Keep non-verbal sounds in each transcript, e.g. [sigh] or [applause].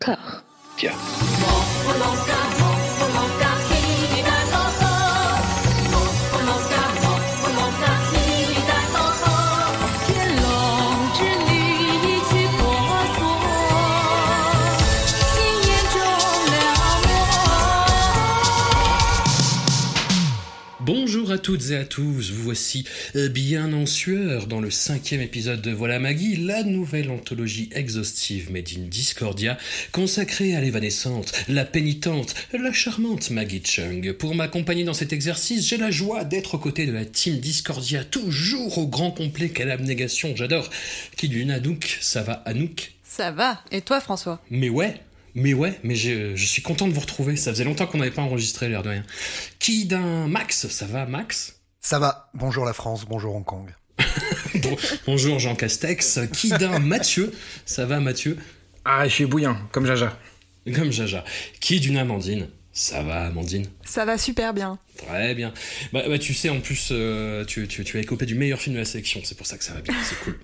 Car. Tiens. Toutes et à tous, vous voici euh, bien en sueur dans le cinquième épisode de Voilà Maggie, la nouvelle anthologie exhaustive made in Discordia, consacrée à l'évanescente, la pénitente, la charmante Maggie Chung. Pour m'accompagner dans cet exercice, j'ai la joie d'être aux côtés de la team Discordia, toujours au grand complet, quelle abnégation, j'adore. Qui d'une Anouk, ça va Anouk? Ça va, et toi François? Mais ouais, mais ouais, mais je, je suis content de vous retrouver. Ça faisait longtemps qu'on n'avait pas enregistré l'air de rien. Qui d'un Max Ça va, Max? Ça va. Bonjour la France, bonjour Hong Kong. [laughs] Bon- bonjour Jean Castex. Qui d'un Mathieu Ça va, Mathieu? Ah, je suis bouillant, comme Jaja. Comme Jaja. Qui d'une Amandine? Ça va, Amandine? Ça va super bien. Très bien. Bah, bah, tu sais, en plus, euh, tu, tu, tu as écopé du meilleur film de la sélection. C'est pour ça que ça va bien. C'est cool.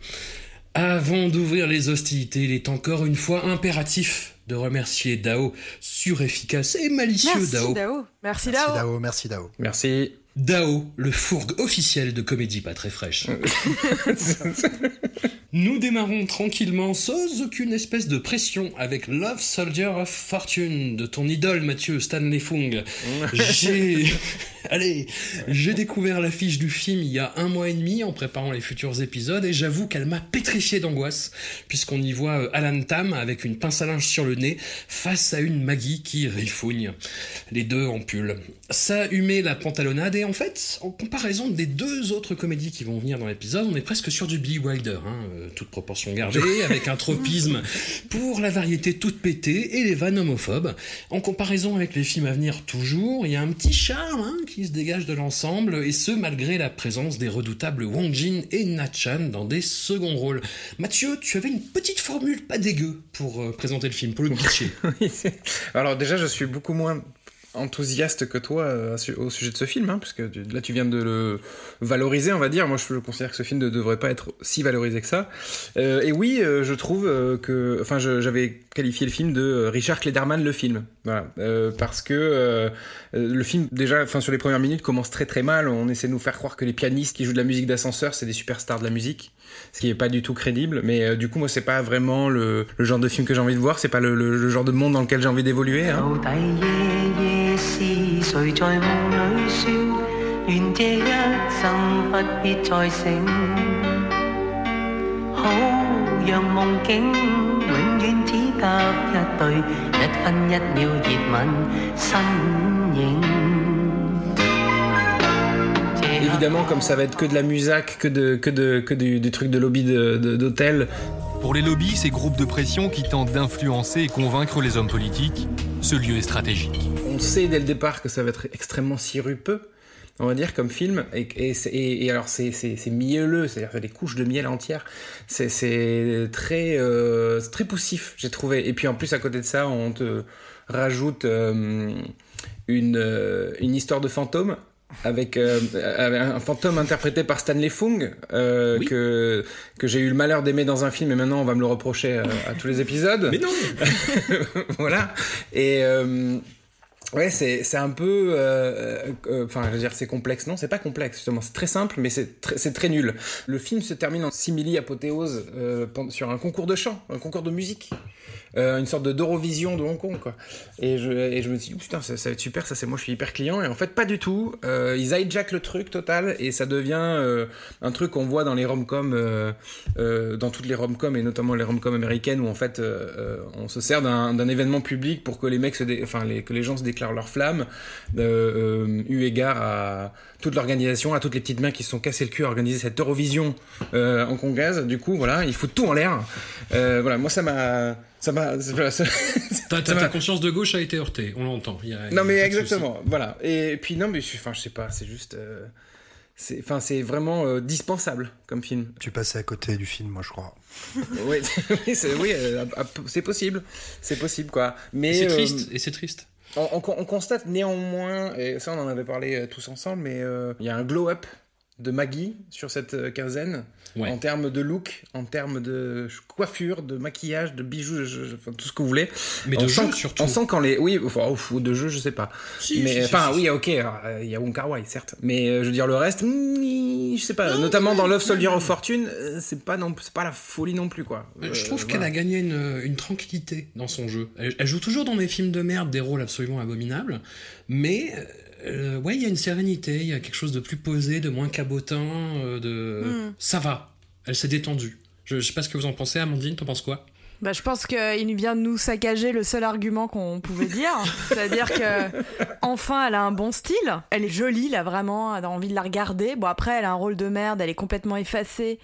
Avant d'ouvrir les hostilités, il est encore une fois impératif de remercier Dao, surefficace et malicieux Merci Dao. Dao. Merci, Merci Dao. Dao, merci Dao. Merci. Dao, le fourgue officiel de comédie pas très fraîche. [laughs] [laughs] Nous démarrons tranquillement sans aucune espèce de pression avec Love Soldier of Fortune de ton idole Mathieu Stanley Fung. [laughs] J'ai [laughs] allez, j'ai découvert l'affiche du film il y a un mois et demi en préparant les futurs épisodes et j'avoue qu'elle m'a pétrifié d'angoisse puisqu'on y voit euh, Alan Tam avec une pince à linge sur le nez face à une Maggie qui rifougne. Les deux en pull. Ça humait la pantalonnade et en fait, en comparaison des deux autres comédies qui vont venir dans l'épisode, on est presque sur du Billy Wilder, hein, euh, toute proportion gardée, [laughs] avec un tropisme pour la variété toute pétée et les vannes homophobes. En comparaison avec les films à venir toujours, il y a un petit charme hein, qui se dégage de l'ensemble, et ce malgré la présence des redoutables Wong Jin et Na Chan dans des seconds rôles. Mathieu, tu avais une petite formule pas dégueu pour euh, présenter le film, pour le pitcher. [laughs] Alors déjà, je suis beaucoup moins enthousiaste que toi euh, au sujet de ce film, hein, parce que tu- là tu viens de le valoriser, on va dire. Moi, je, je considère que ce film ne devrait pas être si valorisé que ça. Euh, et oui, euh, je trouve que, enfin, j'avais qualifié le film de Richard Klederman le film, voilà, parce que le film déjà, enfin, sur les premières minutes commence très très mal. On essaie de nous faire croire que les pianistes qui jouent de la musique d'ascenseur, c'est des superstars de la musique ce qui est pas du tout crédible. Mais euh, du coup, moi, c'est pas vraiment le, le genre de film que j'ai envie de voir. C'est pas le, le- le genre de monde dans lequel j'ai envie d'évoluer. hein. Évidemment, comme ça va être que de la musac, que, de, que, de, que du, du truc de lobby d'hôtel, Pour les lobbies, ces groupes de pression qui tentent d'influencer et convaincre les hommes politiques, ce lieu est stratégique. on sait dès le départ que ça va être extrêmement sirupeux, on va dire, comme film. Et, et, c'est- et- et alors, c'est, mielleux, c'est-à-dire que des couches de miel entières. C'est, très, euh, très poussif, j'ai trouvé. Et puis en plus, à côté de ça, on te rajoute euh, une, euh, une histoire de fantôme. Avec, euh, avec un fantôme interprété par Stanley Fung euh, Oui. que que j'ai eu le malheur d'aimer dans un film et maintenant on va me le reprocher euh, à tous les épisodes Mais non [laughs] voilà. Et ouais, c'est c'est un peu, euh, euh, enfin, je veux dire, c'est complexe. Non, c'est pas complexe justement. C'est très simple, mais c'est très, c'est très nul. Le film se termine en simili apothéose euh, sur un concours de chant, un concours de musique. Euh, une sorte de d'Eurovision de Hong Kong quoi. Et je et je me oh, putain ça, ça va être super ça c'est moi je suis hyper client. Et en fait pas du tout. Euh, ils hijackent le truc total et ça devient euh, un truc qu'on voit dans les rom-coms euh, euh, dans toutes les rom-coms et notamment les rom-coms américaines où en fait euh, on se sert d'un événement public pour que les mecs se dé- enfin les, que les gens se déclarent leur flamme eu égard à toute l'organisation à toutes les petites mains qui se sont cassées le cul à organiser cette Eurovision hongkongaise. Du coup voilà ils foutent tout en l'air. Voilà moi ça m'a ça m'a voilà, ça- Ta, conscience de gauche a été heurtée, on l'entend. Non mais exactement, voilà. Et puis non mais je, enfin je sais pas, c'est juste, euh, c'est, enfin c'est vraiment euh, dispensable comme film. Tu passais à côté du film, moi je crois. [laughs] oui, oui, c'est, oui, euh, c'est possible, c'est possible quoi. Mais Et c'est euh, triste, et c'est triste. on, on- on constate néanmoins, et ça on en avait parlé tous ensemble, mais euh, il y a un glow up de Maggie sur cette euh, quinzaine. Ouais. En termes de look, en termes de coiffure, de maquillage, de bijoux, je- je- enfin, tout ce que vous voulez. Mais on de sent, jeu surtout. On sent quand les. Oui, enfin, ouf, ou de jeu, je sais pas. Si, mais si, si, enfin, si. oui, ok, euh, il y a Wong Kar Wai, certes. Mais euh, je veux dire, le reste, hmm, je sais pas. notamment dans Love Soldier of Fortune, euh, c'est pas, non, c'est pas la folie non plus, quoi. Euh, Je Euh, trouve qu'elle voilà. a gagné une, une tranquillité dans son jeu. Elle, elle joue toujours dans des films de merde des rôles absolument abominables, mais euh, ouais, il y a une sérénité, il y a quelque chose de plus posé, de moins cabotin, euh, de Hmm. ça va. Elle s'est détendue. Je, je sais pas ce que vous en pensez, Amandine, t'en penses quoi? Bah, je pense qu'il vient de nous saccager le seul argument qu'on pouvait dire. [laughs] C'est-à-dire que, enfin, elle a un bon style. Elle est jolie, là, vraiment. On a envie de la regarder. Bon, après, elle a un rôle de merde. Elle est complètement effacée.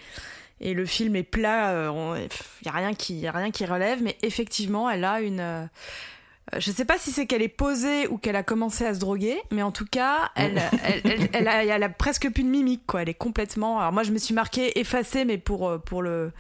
Et le film est plat. Il n'y a, rien qui- y a rien qui relève. Mais effectivement, elle a une. Je sais pas si c'est qu'elle est posée ou qu'elle a commencé à se droguer, mais en tout cas, elle, elle, elle, [laughs] elle a, elle a presque plus de mimique, quoi. Elle est complètement. Alors moi, je me suis marquée effacée, mais pour, euh, pour le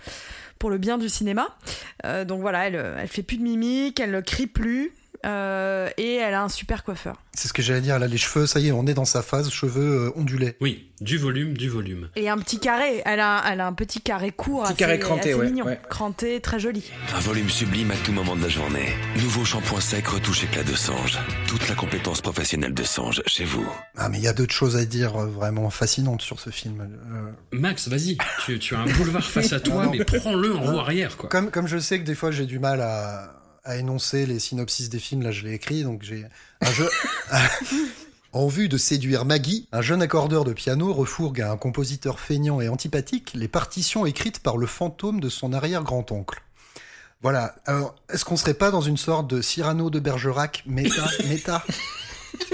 pour le bien du cinéma. Euh, donc voilà, elle, elle fait plus de mimique, elle crie plus. Euh, et elle a un super coiffeur. C'est ce que j'allais dire. Elle a les cheveux, ça y est, on est dans sa phase cheveux euh, ondulés. Oui, du volume, du volume. Et un petit carré, elle a, elle a un petit carré court, Petit assez, carré cranté, assez ouais, mignon, ouais. cranté, très joli. Un volume sublime à tout moment de la journée. Nouveau shampoing sec retouche éclat de Sange. Toute la compétence professionnelle de Sange chez vous. Ah, mais il y a d'autres choses à dire euh, vraiment fascinantes sur ce film. Euh, Max, vas-y, tu, tu as un boulevard face à [laughs] toi, Non, non. mais prends-le en roue arrière, quoi. Comme, comme je sais que des fois j'ai du mal à, à énoncer les synopsis des films, là je l'ai écrit, donc j'ai un jeu. [laughs] En vue de séduire Maggie, un jeune accordeur de piano refourgue à un compositeur feignant et antipathique les partitions écrites par le fantôme de son arrière-grand-oncle. Voilà. Alors, est-ce qu'on serait pas dans une sorte de Cyrano de Bergerac méta, [laughs] méta?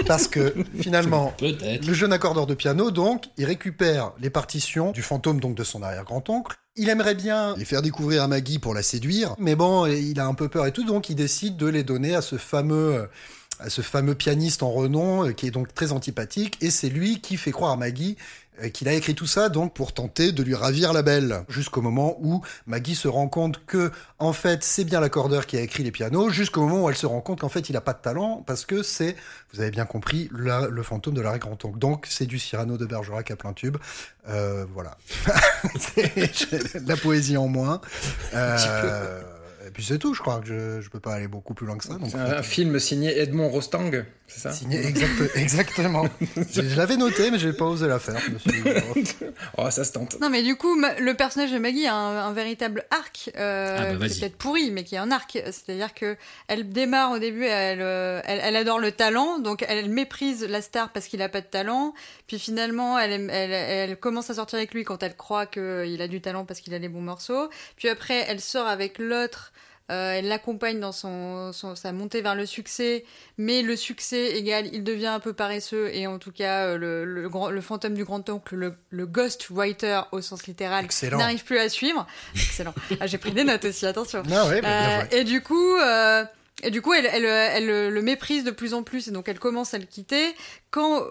Parce que finalement, le jeune accordeur de piano, donc, il récupère les partitions du fantôme donc de son arrière-grand-oncle. Il aimerait bien les faire découvrir à Maggie pour la séduire, mais bon, il a un peu peur et tout, donc il décide de les donner à ce fameux, à ce fameux pianiste en renom, euh, qui est donc très antipathique, et c'est lui qui fait croire à Maggie qu'il a écrit tout ça donc pour tenter de lui ravir la belle, jusqu'au moment où Maggie se rend compte que en fait c'est bien l'accordeur qui a écrit les pianos, jusqu'au moment où elle se rend compte qu'en fait il a pas de talent parce que c'est, vous avez bien compris, la- le fantôme de l'arrêt grand. Donc c'est du Cyrano de Bergerac à plein tube, Euh, voilà, [laughs] la poésie en moins. Euh, puis c'est tout, je crois que je, je peux pas aller beaucoup plus loin que ça. Donc, C'est un, un film signé Edmond Rostang, c'est ça? Signé exact- [laughs] exactement. je je l'avais noté, mais j'ai pas osé la faire. suis oh, [laughs] Oh, ça se tente. Non, mais du coup, ma- le personnage de Maggie a un, un véritable arc, euh, Ah bah, qui vas-y. est peut-être pourri, mais qui est un arc. C'est-à-dire que elle démarre au début, elle, euh, elle, elle adore le talent, donc elle méprise la star parce qu'il a pas de talent. Puis finalement, elle, elle commence à sortir avec lui quand elle croit qu'il a du talent parce qu'il a les bons morceaux. Puis après, elle sort avec l'autre. Euh, elle l'accompagne dans son, son- sa montée vers le succès, mais le succès égal, il devient un peu paresseux et en tout cas, euh, le, le, grand- le fantôme du grand-oncle, le, le ghost writer au sens littéral, n'arrive plus à suivre. Excellent. Ah, J'ai pris des notes aussi, attention. Ah ouais, bah, Euh, et du coup, euh, et du coup, elle, elle, elle, le méprise de plus en plus, et donc elle commence à le quitter. Quand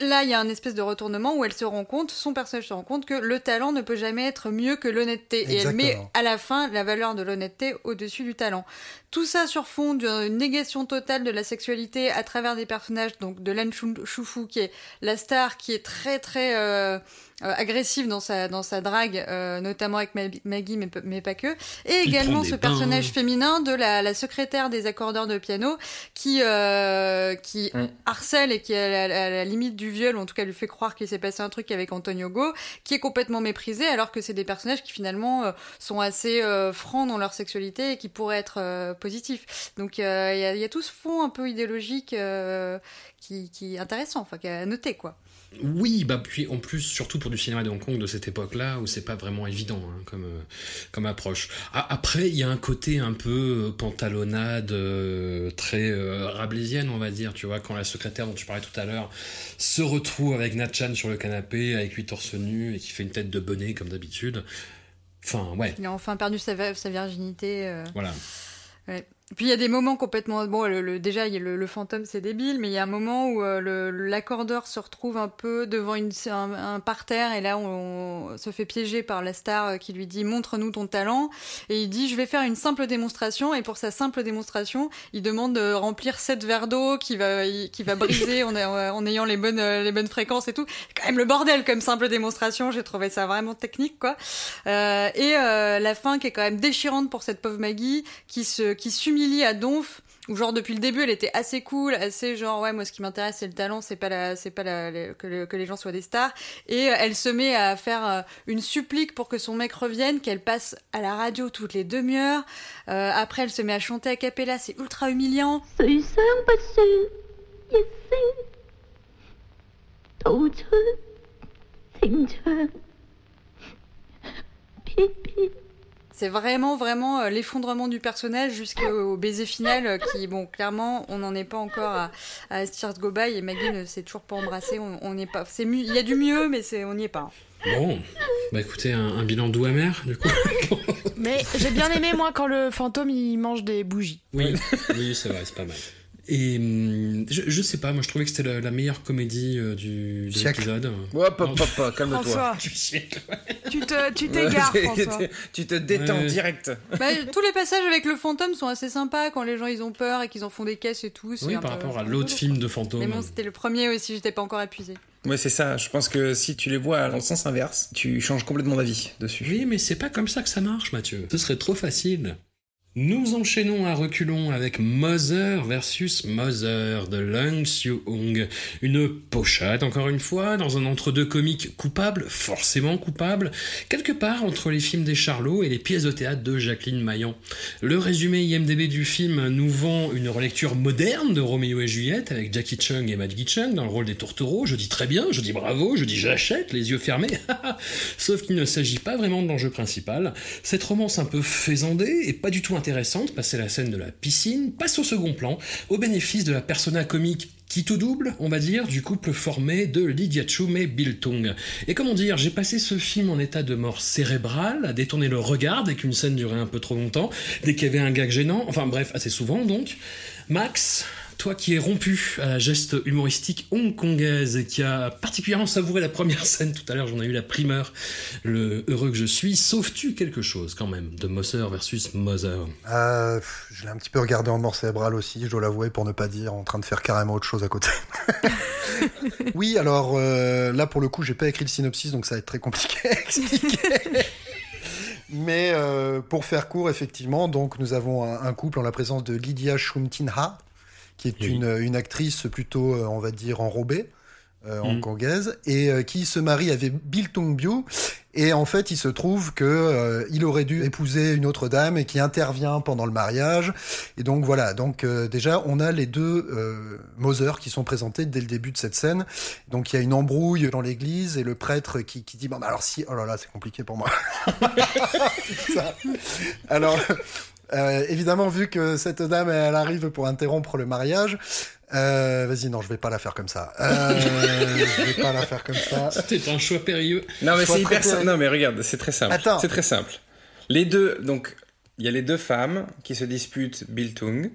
là, il y a un espèce de retournement où elle se rend compte, son personnage se rend compte que le talent ne peut jamais être mieux que l'honnêteté, et elle met à la fin la valeur de l'honnêteté au-dessus du talent. Tout ça sur fond d'une négation totale de la sexualité à travers des personnages, donc de Lan Choufou, qui est la star, qui est très très euh, euh, agressive dans sa, dans sa drague, euh, notamment avec Ma- Maggie, mais, mais pas que. Et Il également ce personnage féminin de la, la secrétaire des accordeurs de piano, qui, euh, qui Mm. harcèle et qui est à la, à la limite du viol, ou en tout cas lui fait croire qu'il s'est passé un truc avec Antonio Go, qui est complètement méprisé, alors que c'est des personnages qui finalement euh, sont assez euh, francs dans leur sexualité et qui pourraient être euh, positifs. Donc euh, il y, y a tout ce fond un peu idéologique euh, qui, qui est intéressant, enfin qui est à noter quoi. Oui, bah puis en plus, surtout pour du cinéma de Hong Kong de cette époque-là, où c'est pas vraiment évident hein, comme, euh, comme approche. Ah, après, il y a un côté un peu euh, pantalonnade, euh, très euh, on va dire, tu vois, quand la secrétaire dont tu parlais tout à l'heure se retrouve avec Natchan sur le canapé, avec lui torse nu, et qui fait une tête de bonnet comme d'habitude. Enfin, ouais, Il a enfin perdu sa, sa virginité. voilà. Puis il y a des moments complètement bon le, le- déjà y a le, le fantôme c'est débile mais il y a un moment où euh, l'accordeur se retrouve un peu devant une, un, parterre et là on, on se fait piéger par la star euh, qui lui dit montre-nous ton talent. Et il dit je vais faire une simple démonstration et pour sa simple démonstration il demande de remplir sept verres d'eau qui va qui va briser en, en ayant les bonnes euh, les bonnes fréquences et tout. C'est quand même le bordel comme simple démonstration j'ai trouvé ça vraiment technique quoi. Euh, et euh, la fin qui est quand même déchirante pour cette pauvre Maggie qui se qui s'humilie à Donf où genre depuis le début elle était assez cool assez genre ouais moi ce qui m'intéresse c'est le talent c'est pas la c'est pas la, que, le- que les gens soient des stars. Et euh, elle se met à faire euh, une supplique pour que son mec revienne qu'elle passe à la radio toutes les demi-heures. Euh, après elle se met à chanter a cappella c'est ultra humiliant C'est vraiment, vraiment euh, l'effondrement du personnage jusqu'au baiser final euh, qui, bon, clairement, on n'en est pas encore à, à Go By et Maggie ne s'est toujours pas embrassée. On pas. C'est mu- Il y a du mieux, mais c'est, on n'y est pas. Bon, bah écoutez, un, un bilan doux amer, du coup. Mais j'ai bien aimé, moi, quand le fantôme il mange des bougies. Oui, oui, c'est vrai, c'est pas mal. Et hum, je, je sais pas, moi je trouvais que c'était la, la meilleure comédie euh, du, de l'épisode. Hop, hop, hop, calme-toi. [laughs] Tu te- tu t'égares, [laughs] François. tu te détends Ouais. direct. Bah, tous les passages avec le fantôme sont assez sympas quand les gens ils ont peur et qu'ils en font des caisses et tout. Oui, un par peu- rapport à l'autre film de Mais fantôme. bon, c'était le premier aussi, j'étais pas encore épuisée. Ouais, c'est ça. Je pense que si tu les vois dans le sens inverse, tu changes complètement d'avis dessus. Oui, mais c'est pas comme ça que ça marche, Mathieu. Ce serait trop facile. Nous enchaînons à reculons avec Mother versus Mother de Lung Soo-hung. Une pochade, encore une fois, dans un entre-deux comique coupable, forcément coupable, quelque part entre les films des Charlots et les pièces de théâtre de Jacqueline Maillan. Le résumé IMDB du film nous vend une relecture moderne de Roméo et Juliette avec Jackie Chung et Maggie Chung dans le rôle des tourtereaux. Je dis très bien, je dis bravo, je dis j'achète, les yeux fermés. [laughs] Sauf qu'il ne s'agit pas vraiment de l'enjeu principal. Cette romance un peu faisandée et pas du tout passée la scène de la piscine, passe au second plan, au bénéfice de la persona comique qui tout double, on va dire, du couple formé de Lydia Chum et Bill. Et comment dire, j'ai passé ce film en état de mort cérébrale, à détourner le regard dès qu'une scène durait un peu trop longtemps, dès qu'il y avait un gag gênant, enfin bref, assez souvent donc. Max, toi qui es rompu à la geste humoristique hongkongaise et qui a particulièrement savouré la première [laughs] scène tout à l'heure, j'en ai eu la primeur, le heureux que je suis, sauves-tu quelque chose quand même de Mother versus Mother Euh, je l'ai un petit peu regardé en mort cérébrale aussi, je dois l'avouer, pour ne pas dire en train de faire carrément autre chose à côté. [laughs] oui, alors euh, là pour le coup, j'ai pas écrit le synopsis, donc ça va être très compliqué à expliquer. [laughs] Mais euh, pour faire court, effectivement, donc nous avons un, un couple en la présence de Lydia Shumtinha, qui est Oui. une, une actrice plutôt, euh, on va dire, enrobée, euh, Mhm. hongkongaise, et euh, qui se marie avec Bill Tung-byu. Et en fait, il se trouve que euh, il aurait dû épouser une autre dame et qui intervient pendant le mariage. Et donc voilà. Donc déjà, on a les deux Mother qui sont présentés dès le début de cette scène. Donc il y a une embrouille dans l'église et le prêtre qui, qui dit bon bah alors si oh là là c'est compliqué pour moi. [laughs] Alors euh, évidemment vu que cette dame elle arrive pour interrompre le mariage. Euh, Vas-y, non, je vais pas la faire comme ça. Euh, je vais pas la faire comme ça. [laughs] C'était un choix périlleux. Non, mais c'est hyper très- simple. Non, mais regarde, c'est très simple. Attends. C'est très simple. Les deux, donc, il y a les deux femmes qui se disputent Bill Tung.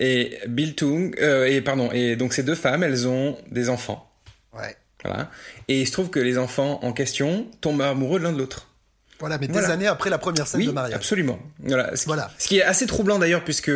Et Bill Tung, euh, et pardon, et donc ces deux femmes, elles ont des enfants. Ouais. Voilà. Et il se trouve que les enfants en question tombent amoureux l'un de l'autre. Voilà, mais Voilà. des années après la première scène Oui, de mariage. absolument. Voilà. Ce, qui- Voilà. ce qui est assez troublant d'ailleurs, puisque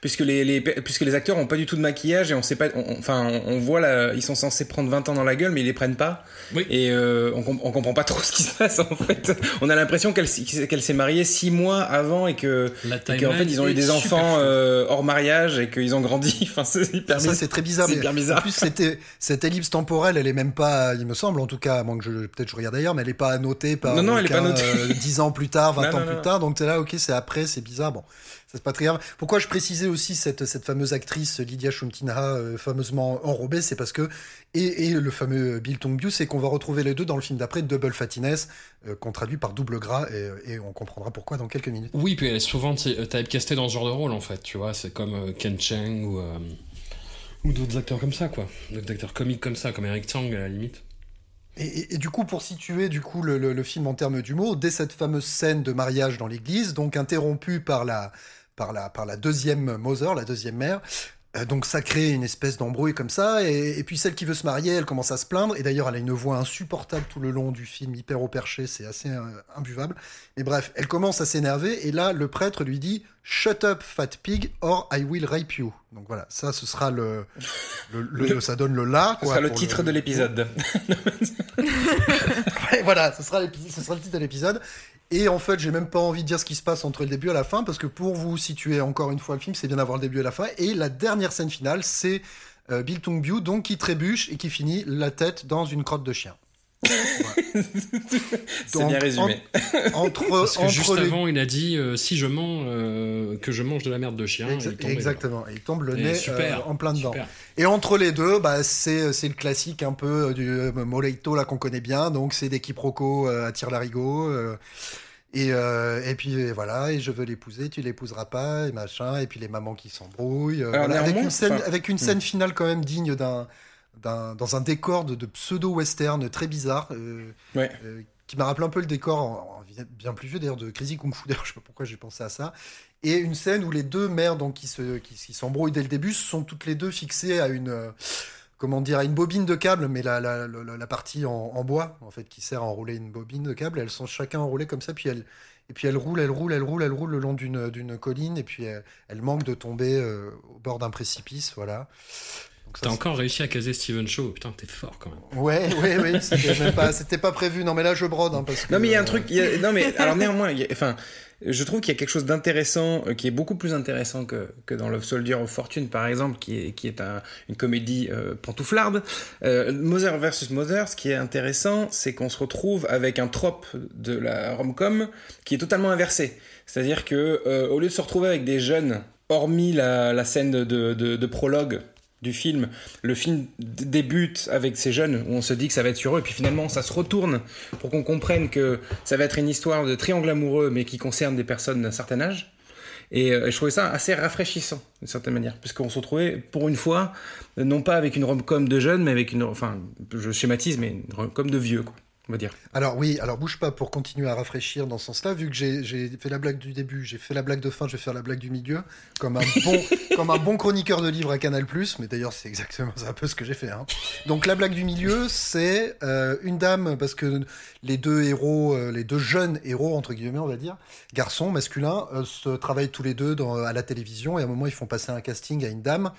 puisque les, les puisque les acteurs ont pas du tout de maquillage et on sait pas. on- Enfin, on, on voit là, ils sont censés prendre 20 ans dans la gueule, mais ils les prennent pas. Oui. Et euh, on, on comprend pas trop [laughs] ce qui se passe en fait. On a l'impression qu'elle s'est mariée six mois avant et que et qu'en fait ils ont eu des enfants euh, hors mariage et qu'ils ont grandi. [laughs] Enfin, c'est hyper Ça, bizarre. c'est très bizarre. C'est mais hyper bizarre. En plus, c'était, cette ellipse temporelle, elle est même pas, il me semble, en tout cas, à moins que je, peut-être je regarde ailleurs, mais elle est pas annotée par Non, non, elle est pas aucun, notée. euh, 10 ans plus tard, 20 Non, ans non, plus non. tard. Donc, t'es là, ok, c'est après, c'est bizarre. Bon, ça c'est pas très grave. Pourquoi je précisais aussi cette, cette fameuse actrice, Lydia Shumtinha, euh, fameusement enrobée, c'est parce que, et, et le fameux Bill Tung-byu, c'est qu'on va retrouver les deux dans le film d'après, Double Fattiness, euh, qu'on traduit par double gras, et, et on comprendra pourquoi dans quelques minutes. Oui, puis elle est souvent ty- typecastée dans ce genre de rôle en fait, tu vois, c'est comme euh, Ken Cheng ou, euh, ou d'autres acteurs comme ça, quoi. D'autres acteurs comiques comme ça, comme Eric Tsang à la limite. Et, du coup, pour situer le film en termes d'humour, dès cette fameuse scène de mariage dans l'église, donc interrompue par la par la, par la deuxième Mother, la deuxième mère. Euh, donc ça crée une espèce d'embrouille comme ça, et, et puis celle qui veut se marier, elle commence à se plaindre, et d'ailleurs elle a une voix insupportable tout le long du film, hyper au perché, c'est assez euh, imbuvable. Mais bref, elle commence à s'énerver, et là le prêtre lui dit « Shut up, fat pig, or I will rape you ». Donc voilà, ça ce sera le... le, le- ça donne le là. Ce sera le titre de l'épisode. Ouais, voilà, ce sera, l'épi- ce sera le titre de l'épisode. Et en fait, j'ai même pas envie de dire ce qui se passe entre le début et la fin, parce que pour vous situer encore une fois le film, c'est bien d'avoir le début et la fin. Et la dernière scène finale, c'est euh, Bill Tungbiu, donc qui trébuche et qui finit la tête dans une crotte de chien. C'est bien résumé. en- entre Parce que entre juste les- avant, il a dit euh, si je mens, euh, que je mange de la merde de chien. Exa- il tombait, exactement, et il tombe le Et nez super, euh, en plein dedans. super. Et entre les deux, bah, c'est le classique un peu du euh, Moleito là qu'on connaît bien, donc c'est des quiproquos euh, à tire larigot. euh, et, euh, et puis voilà, et je veux l'épouser, tu l'épouseras pas, et machin, et puis les mamans qui s'embrouillent. euh, voilà, avec, une scène, avec une hmm. scène finale quand même digne d'un, d'un, dans un décor de, de pseudo-western très bizarre, euh, Ouais. euh, qui m'a rappelé un peu le décor, en- en bien plus vieux d'ailleurs, de Crazy Kung Fu, [laughs] d'ailleurs, je sais pas pourquoi j'ai pensé à ça. Et une scène où les deux mères donc, qui, se, qui, qui s'embrouillent dès le début sont toutes les deux fixées à une, euh, comment dire, à une bobine de câble, mais la, la, la, la partie en, en bois, en fait, qui sert à enrouler une bobine de câble. Elles sont chacun enroulées comme ça, puis elles, et puis elles roulent, elles roulent, elles roulent, elles roulent le long d'une, d'une colline, et puis elles, elles manquent de tomber euh, au bord d'un précipice, voilà. T'as encore réussi à caser Steven Shaw. Putain, t'es fort quand même. Ouais, ouais, ouais, [laughs] c'était même pas, c'était pas prévu. Non, mais là, je brode, hein, parce que. Non mais il y a un euh, truc, il y a- non mais alors néanmoins, il y a- enfin, je trouve qu'il y a quelque chose d'intéressant, euh, qui est beaucoup plus intéressant que, que dans Love Soldier of Fortune par exemple, qui est, qui est un- une comédie euh, pantouflarde. Euh, Mother versus Mother, ce qui est intéressant, c'est qu'on se retrouve avec un trope de la rom-com qui est totalement inversé. C'est-à-dire que euh, au lieu de se retrouver avec des jeunes, hormis la, la scène de, de, de prologue du film, le film débute avec ces jeunes où on se dit que ça va être sur eux, puis finalement ça se retourne pour qu'on comprenne que ça va être une histoire de triangle amoureux, mais qui concerne des personnes d'un certain âge. Et euh, je trouvais ça assez rafraîchissant, d'une certaine manière, puisqu'on se retrouvait, pour une fois, non pas avec une rom-com de jeunes, mais avec une, enfin, je schématise, mais une rom-com de vieux, quoi, on va dire. Alors oui, alors bouge pas pour continuer à rafraîchir dans ce sens-là, vu que j'ai fait la blague du début, j'ai fait la blague de fin, je vais faire la blague du milieu, comme un bon, [laughs] comme un bon chroniqueur de livres à Canal+, mais d'ailleurs c'est exactement un peu ce que j'ai fait. Hein. Donc la blague du milieu, c'est euh, une dame, parce que les deux héros, euh, les deux jeunes héros, entre guillemets on va dire, garçons, masculins, euh, se travaillent tous les deux dans, à la télévision, et à un moment ils font passer un casting à une dame,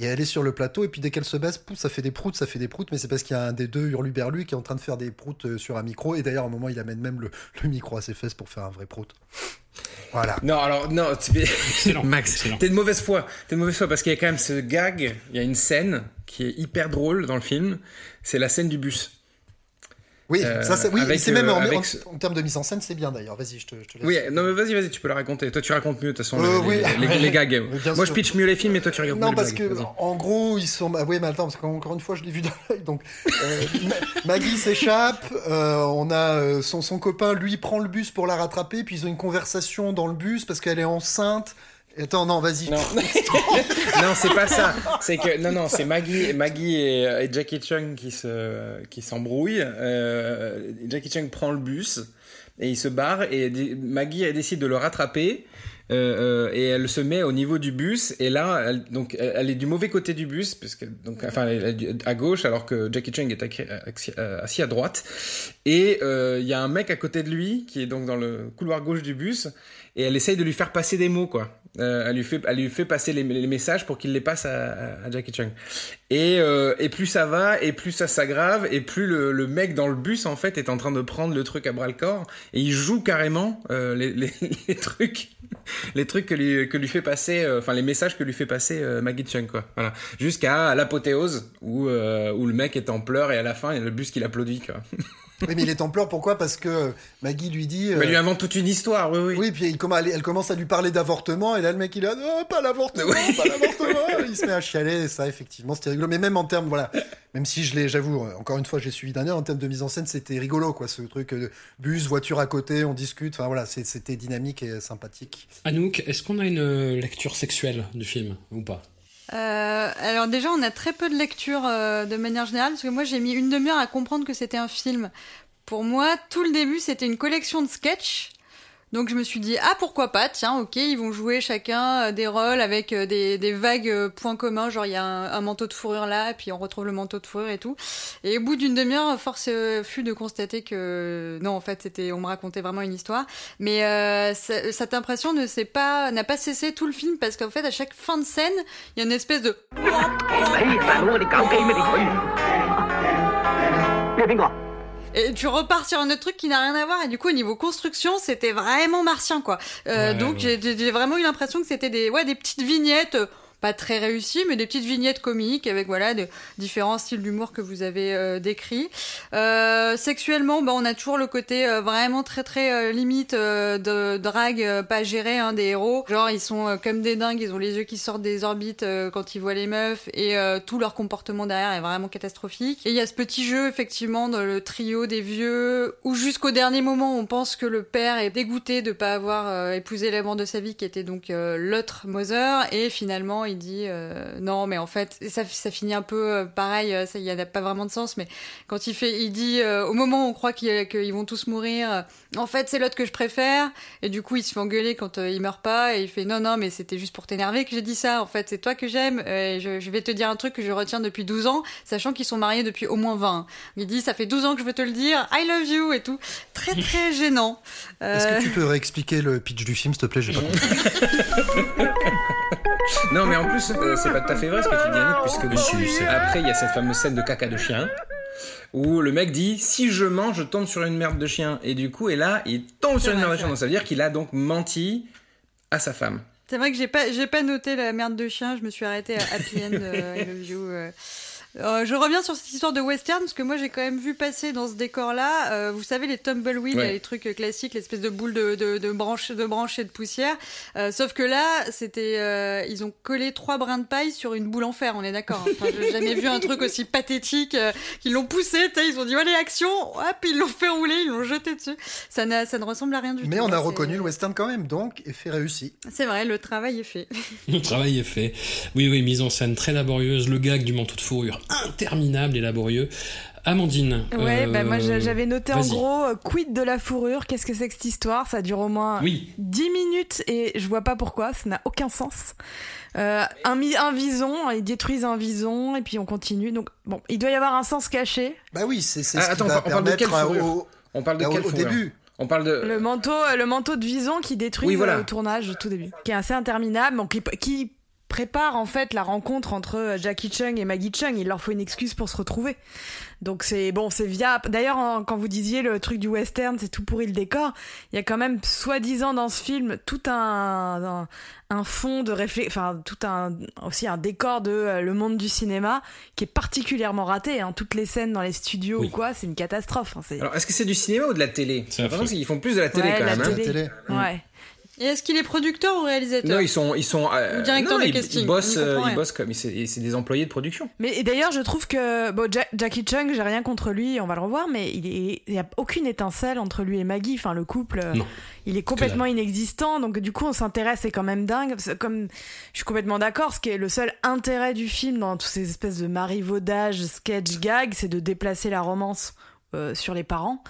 et elle est sur le plateau, et puis dès qu'elle se baisse, pouf, ça fait des proutes, ça fait des proutes, mais c'est parce qu'il y a un des deux hurluberlu qui est en train de faire des proutes euh, sur un micro, et d'ailleurs, à un moment, il amène même le, le micro à ses fesses pour faire un vrai prout. Voilà. Non, alors, non, tu- Excellent. [laughs] Max, excellent. t'es de mauvaise foi. T'es de mauvaise foi parce qu'il y a quand même ce gag, il y a une scène qui est hyper drôle dans le film, c'est la scène du bus. Oui, Euh, ça, c'est, oui, avec, c'est même euh, en, avec en- ce- en termes de mise en scène, c'est bien d'ailleurs. Vas-y, je te, je te laisse. Oui, non mais vas-y, vas-y, tu peux la raconter. Toi, tu racontes mieux, de toute façon, Euh, les, oui. les- les- les gags. [laughs] Moi, sûr. je pitch mieux les films, et toi, tu regardes Non, mieux parce que en gros, ils sont. Ah oui, mais attends, parce qu'encore une fois, je l'ai vu dans [laughs] l'œil. Donc, euh, Ma- Maggie s'échappe. euh, on a son, son copain, lui, prend le bus pour la rattraper. Puis ils ont une conversation dans le bus parce qu'elle est enceinte. Attends, non, vas-y. Non, [laughs] non, c'est pas ça. C'est que non, non, c'est Maggie, Maggie et, et Jackie Chung qui se, qui s'embrouillent. Euh, Jackie Chung prend le bus et il se barre et Maggie elle décide de le rattraper. euh, euh, et elle se met au niveau du bus et là elle, donc elle, elle est du mauvais côté du bus puisque donc enfin elle, elle est à gauche alors que Jackie Chung est euh, assis à droite et euh, il y a un mec à côté de lui qui est donc dans le couloir gauche du bus et elle essaye de lui faire passer des mots quoi. Euh, elle lui fait elle lui fait passer les, les messages pour qu'il les passe à, à- Jackie Chung et, euh, et plus ça va et plus ça s'aggrave et plus le, le mec dans le bus en fait est en train de prendre le truc à bras le corps et il joue carrément euh, les, les, [laughs] les trucs les trucs que lui, que lui fait passer euh, enfin les messages que lui fait passer euh, Maggie Chung quoi. Voilà. Jusqu'à l'apothéose où euh, où le mec est en pleurs et à la fin il y a le bus qui l'applaudit quoi [laughs] Oui, mais il est en pleurs, pourquoi? Parce que Maggie lui dit. mais euh, lui invente toute une histoire oui oui, Oui, puis il, elle, elle commence à lui parler d'avortement, et là le mec il a non, pas l'avortement, pas l'avortement, [laughs] il se met à chialer, et ça effectivement c'était rigolo. Mais même en termes, voilà, même si je l'ai, j'avoue, euh, encore une fois j'ai suivi d'un en termes de mise en scène c'était rigolo quoi, ce truc euh, bus, voiture à côté, on discute, enfin voilà, c'était dynamique et sympathique. Anouk, est-ce qu'on a une euh, lecture sexuelle du film ou pas? Euh, alors déjà, on a très peu de lecture euh, de manière générale, parce que moi j'ai mis une demi-heure à comprendre que c'était un film. Pour moi, tout le début, c'était une collection de sketchs Donc je me suis dit ah pourquoi pas tiens ok ils vont jouer chacun euh, des rôles avec euh, des, des vagues euh, points communs genre il y a un, manteau de fourrure là puis on retrouve le manteau de fourrure et tout. Et au bout d'une demi-heure force fut de constater que non en fait c'était on me racontait vraiment une histoire. Mais euh, cette impression ne s'est pas n'a pas cessé tout le film parce qu'en fait à chaque fin de scène il y a une espèce de et tu repars sur un autre truc qui n'a rien à voir. Et du coup, au niveau construction, c'était vraiment martien, quoi. Euh, donc, j'ai vraiment eu l'impression que c'était des, ouais, des petites vignettes. Euh, pas très réussies, mais des petites vignettes comiques avec, voilà, différents styles d'humour que vous avez euh, décrits. Euh, sexuellement, bah, on a toujours le côté euh, vraiment très, très euh, limite euh, de drague pas géré hein, des héros. Genre, ils sont comme des dingues, ils ont les yeux qui sortent des orbites quand ils voient les meufs et tout leur comportement derrière est vraiment catastrophique. Et il y a ce petit jeu, effectivement, dans le trio des vieux, où jusqu'au dernier moment, on pense que le père est dégoûté de pas avoir épousé l'amour de sa vie, qui était donc l'autre Mother, et finalement, il dit euh, non, mais en fait, ça, ça finit un peu euh, pareil, euh, ça, il y a pas vraiment de sens, mais quand il fait, il dit euh, au moment où on croit qu'il y a- qu'ils vont tous mourir, en fait, c'est l'autre que je préfère, et du coup, il se fait engueuler quand euh, il meurt pas, et il fait non, non, mais c'était juste pour t'énerver que j'ai dit ça, en fait, c'est toi que j'aime, et je, je vais te dire un truc que je retiens depuis 12 ans, sachant qu'ils sont mariés depuis au moins 20. Il dit, ça fait 12 ans que je veux te le dire, I love you, et tout. Très, très [laughs] gênant. Est-ce que tu peux réexpliquer le pitch du film, s'il te plaît? J'ai pas compris. [laughs] [laughs] Non, mais en plus, euh, c'est pas tout à fait vrai ce que tu dis, puisque après, il y a cette fameuse scène de caca de chien où le mec dit si je mens, je tombe sur une merde de chien. Et du coup, et là, il tombe sur une merde de chien. Donc ça veut dire qu'il a donc menti à sa femme. C'est vrai que j'ai pas, j'ai pas noté la merde de chien, je me suis arrêtée à Happy End, euh, I Love You. euh. Euh, je reviens sur cette histoire de western parce que moi j'ai quand même vu passer dans ce décor-là, euh, vous savez les tumbleweed, Ouais. les trucs classiques, l'espèce de boule de, de, de branches, de branches et de poussière. Euh, sauf que là, c'était, euh, ils ont collé trois brins de paille sur une boule en fer, on est d'accord. hein. Enfin, j'ai [laughs] jamais vu un truc aussi pathétique. euh, qu'ils l'ont poussé, tu sais, ils ont dit allez action, hop, ils l'ont fait rouler, ils l'ont jeté dessus. Ça, n'a- ça ne ressemble à rien du tout. Mais on a C'est- reconnu le western quand même, donc effet réussi. C'est vrai, le travail est fait. Le travail est fait. Oui, oui, mise en scène très laborieuse. Le gag du manteau de fourrure interminable et laborieux. Amandine. Ouais, euh, bah moi j'a- j'avais noté en gros euh, quid de la fourrure, qu'est-ce que c'est que cette histoire? Ça dure au moins Oui. 10 minutes et je vois pas pourquoi, ça n'a aucun sens. Euh, un, vison, ils détruisent un vison et puis on continue. Donc bon, il doit y avoir un sens caché. Bah oui, c'est c'est Ah, ce attends, qui on va parle de quelle fourrure? au, On parle de à- quelle au fourrure? début. On parle de. Le manteau, euh, le manteau de vison qui détruit Oui, voilà. euh, au tournage au tout début, qui est assez interminable, donc qui, qui prépare en fait la rencontre entre euh, Jackie Chung et Maggie Chung. Il leur faut une excuse pour se retrouver. Donc c'est bon, c'est via. D'ailleurs, quand vous disiez le truc du western, c'est tout pourri le décor. Il y a quand même soi-disant dans ce film tout un un, un fond de réflexion, enfin tout un aussi un décor de euh, le monde du cinéma qui est particulièrement raté. Hein. Toutes les scènes dans les studios Oui. ou quoi, c'est une catastrophe. hein. Alors, est-ce que c'est du cinéma ou de la télé? Qu'ils font plus de la télé Ouais, quand la même. hein. télé. télé. ouais. Et est-ce qu'il est producteur ou réalisateur Non, ils sont, ils sont. euh, Ou directeur non, de ils- casting, Ils bossent, euh, ils bossent comme, c'est c'est des employés de production. Mais d'ailleurs, je trouve que bon, Ja- Jackie Chung, j'ai rien contre lui, on va le revoir, mais il est- il y a aucune étincelle entre lui et Maggie. Enfin, le couple, euh, Non. il est complètement inexistant. Donc du coup, on s'intéresse, c'est quand même dingue. Comme je suis complètement d'accord, ce qui est le seul intérêt du film dans toutes ces espèces de marivaudages, sketch, gag, c'est de déplacer la romance euh, sur les parents.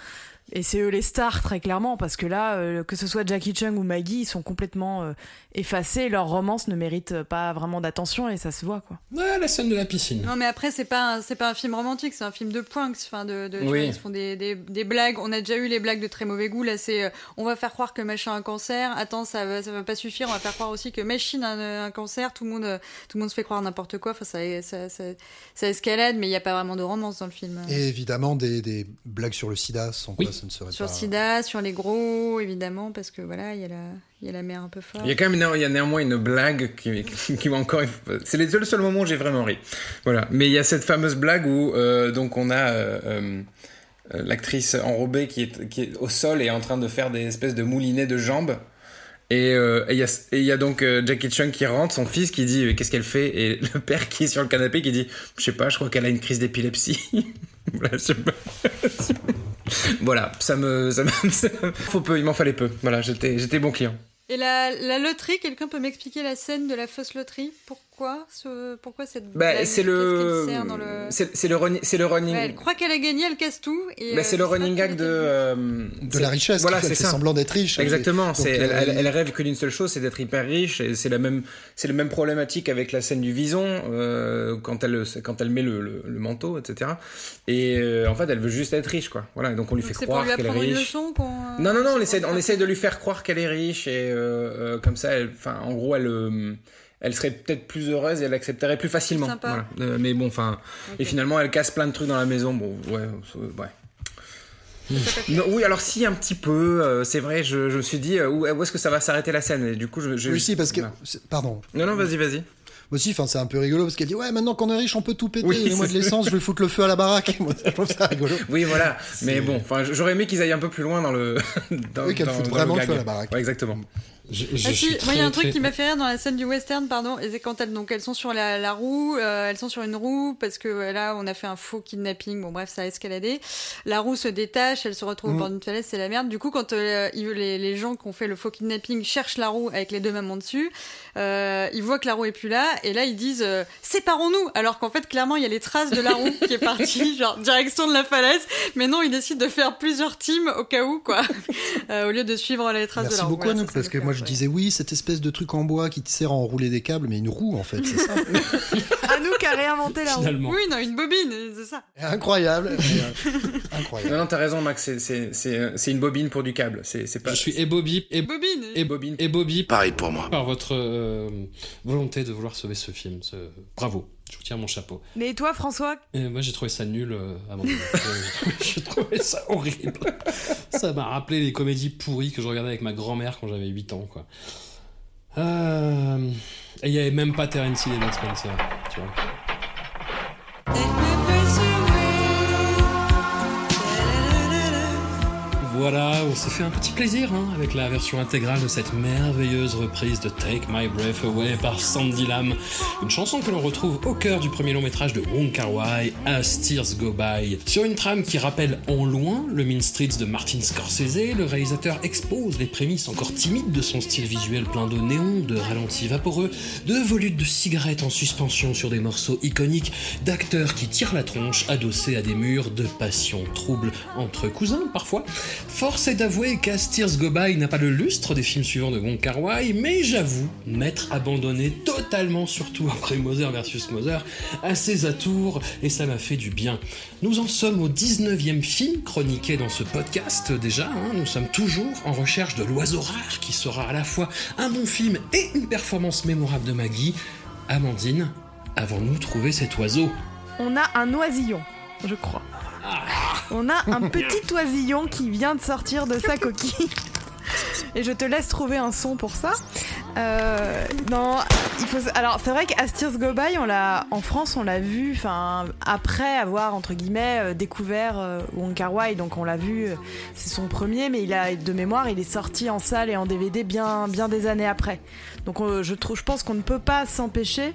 Et c'est eux les stars très clairement parce que là, euh, que ce soit Jackie Chung ou Maggie, ils sont complètement euh, effacés. Leur romance ne mérite pas vraiment d'attention et ça se voit quoi. Ouais, la scène de la piscine. Non, mais après, c'est pas, un- pas un film romantique, c'est un film de pranks. Enfin, de, Oui. vois, ils se font des, des, des blagues. On a déjà eu les blagues de très mauvais goût. Là, c'est euh, on va faire croire que machin a un cancer. Attends, ça va, ça va pas suffire. On va faire croire aussi que machine a un, un cancer. Tout le monde, tout le monde se fait croire n'importe quoi. Enfin, ça, ça, ça, ça escalade, mais il n'y a pas vraiment de romance dans le film. Et évidemment, des, des blagues sur le sida, sans Oui. Ça ne serait Sur pas... le sida, sur les gros, évidemment, parce que voilà, il y a la, il y a la mère un peu forte. Il y a quand même il y a néanmoins une blague qui, [laughs] qui m'a encore. C'est les seuls seuls moments où j'ai vraiment ri. Voilà. Mais il y a cette fameuse blague où euh, donc on a euh, euh, euh, l'actrice enrobée qui est, qui est au sol et en train de faire des espèces de moulinets de jambes. Et euh, et il y, a- et il y a donc euh, Jackie Chung qui rentre, son fils qui dit euh, qu'est-ce qu'elle fait? Et [laughs] le père qui est sur le canapé qui dit je sais pas, je crois qu'elle a une crise d'épilepsie. [laughs] voilà, je sais pas. [laughs] voilà, ça me, ça me, [laughs] ça faut peu, il m'en fallait peu. Voilà, j'étais, j'étais bon client. Et la, la loterie, quelqu'un peut m'expliquer la scène de la fausse loterie? Pourquoi ce, Pourquoi cette Bah, c'est le, c'est le, running- c'est le running. Ouais, elle croit qu'elle a gagné, elle casse tout. Et, Bah, euh, c'est le running gag de. euh, De la richesse, Voilà, c'est elle fait ça. semblant d'être riche. Exactement. C'est, euh, elle, rêve que d'une seule chose, c'est d'être hyper riche. Et c'est la même, c'est la même problématique avec la scène du vison euh, quand elle, quand elle met le, le, le manteau, etc. Et euh, en fait, elle veut juste être riche, quoi. Voilà. Donc on lui Donc fait croire qu'elle est riche. leçon. Non, non, non, on essaie, on essaie de lui faire croire qu'elle est riche et comme ça, enfin, en gros, elle, euh, elle serait peut-être plus heureuse et elle accepterait plus facilement. Sympa. Voilà. Euh, mais bon, enfin, et finalement, elle casse plein de trucs dans la maison. Bon, ouais, c'est- ouais. Non, oui, alors si un petit peu, euh, c'est vrai. Je, je me suis dit euh, où, où est-ce que ça va s'arrêter la scène? Et du coup, je. je Oui, si, parce que. Pardon. Non, non, vas-y, vas-y. Moi aussi, enfin, c'est un peu rigolo parce qu'elle dit Ouais, maintenant qu'on est riche, on peut tout péter. Oui, c'est de l'essence, je vais foutre le feu à la baraque. [laughs] Moi, je trouve ça rigolo. Oui, voilà. Mais bon, enfin, j'aurais aimé qu'ils aillent un peu plus loin dans le. [laughs] dans, Oui, qu'elle dans- foute dans vraiment le gag. feu à la baraque. Ouais, exactement. Je, je Ah suis si, moi il y a un truc très- qui m'a fait rire dans la scène du western, pardon, et c'est quand elles, donc, elles sont sur la, la roue, euh, elles sont sur une roue parce que euh, là on a fait un faux kidnapping, bon bref ça a escaladé, la roue se détache, elle se retrouve au Mm. bord d'une falaise, c'est la merde. Du coup quand euh, les, les gens qui ont fait le faux kidnapping cherchent la roue avec les deux mamans dessus, euh, ils voient que la roue est plus là, et là ils disent euh, séparons-nous, alors qu'en fait clairement il y a les traces de la roue qui est partie, [laughs] genre direction de la falaise, mais non ils décident de faire plusieurs teams au cas où quoi, [laughs] Euh, au lieu de suivre les traces de Merci la roue. beaucoup, Voilà, Anouk, parce que moi je ouais. disais oui, cette espèce de truc en bois qui te sert à enrouler des câbles, mais une roue en fait, c'est ça. [laughs] Anouk a réinventé la roue. Oui, non, une bobine, c'est ça. Incroyable. incroyable. Non, non, t'as raison, Max. C'est, une bobine pour du câble. C'est, pas. Je suis et Bobby et, Bobine. et, bobine. et Bobby Pareil pour moi. par votre euh, volonté de vouloir sauver ce film. Ce- Bravo, je vous tiens mon chapeau. Mais toi, François, Et moi j'ai trouvé ça nul euh, avant. [laughs] J'ai trouvé ça horrible. Ça m'a rappelé les comédies pourries que je regardais avec ma grand-mère quand j'avais 8 ans, quoi. Euh, Et il n'y avait même pas Terence Hill et Bud Spencer, tu vois. Voilà, on s'est fait un petit plaisir hein, avec la version intégrale de cette merveilleuse reprise de Take My Breath Away par Sandy Lam, une chanson que l'on retrouve au cœur du premier long métrage de Wong Kar Wai, As Tears Go By. Sur une trame qui rappelle en loin le Mean Streets de Martin Scorsese, le réalisateur expose les prémices encore timides de son style visuel plein de néons, de ralentis vaporeux, de volutes de cigarettes en suspension sur des morceaux iconiques, d'acteurs qui tirent la tronche adossés à des murs, de passion trouble entre cousins parfois. Force est d'avouer qu'As Tears Go By n'a pas le lustre des films suivants de Wong Kar Wai, mais j'avoue m'être abandonné totalement, surtout après Mother vs Mother, à ses atours, et ça m'a fait du bien. Nous en sommes au 19e film chroniqué dans ce podcast déjà, hein. nous sommes toujours en recherche de l'oiseau rare qui sera à la fois un bon film et une performance mémorable de Maggie. Amandine, avons-nous trouvé cet oiseau? On a un oisillon, je crois. [laughs] On a un petit oisillon qui vient de sortir de sa coquille. [laughs] Et je te laisse trouver un son pour ça. Euh, non, il faut. Alors c'est vrai qu'As Tears Go By, on l'a en France, on l'a vu. Enfin, après avoir entre guillemets euh, découvert euh, Wong Wai, donc on l'a vu. euh, c'est son premier, mais il a de mémoire, il est sorti en salle et en DVD bien, bien des années après. Donc je trouve, je pense qu'on ne peut pas s'empêcher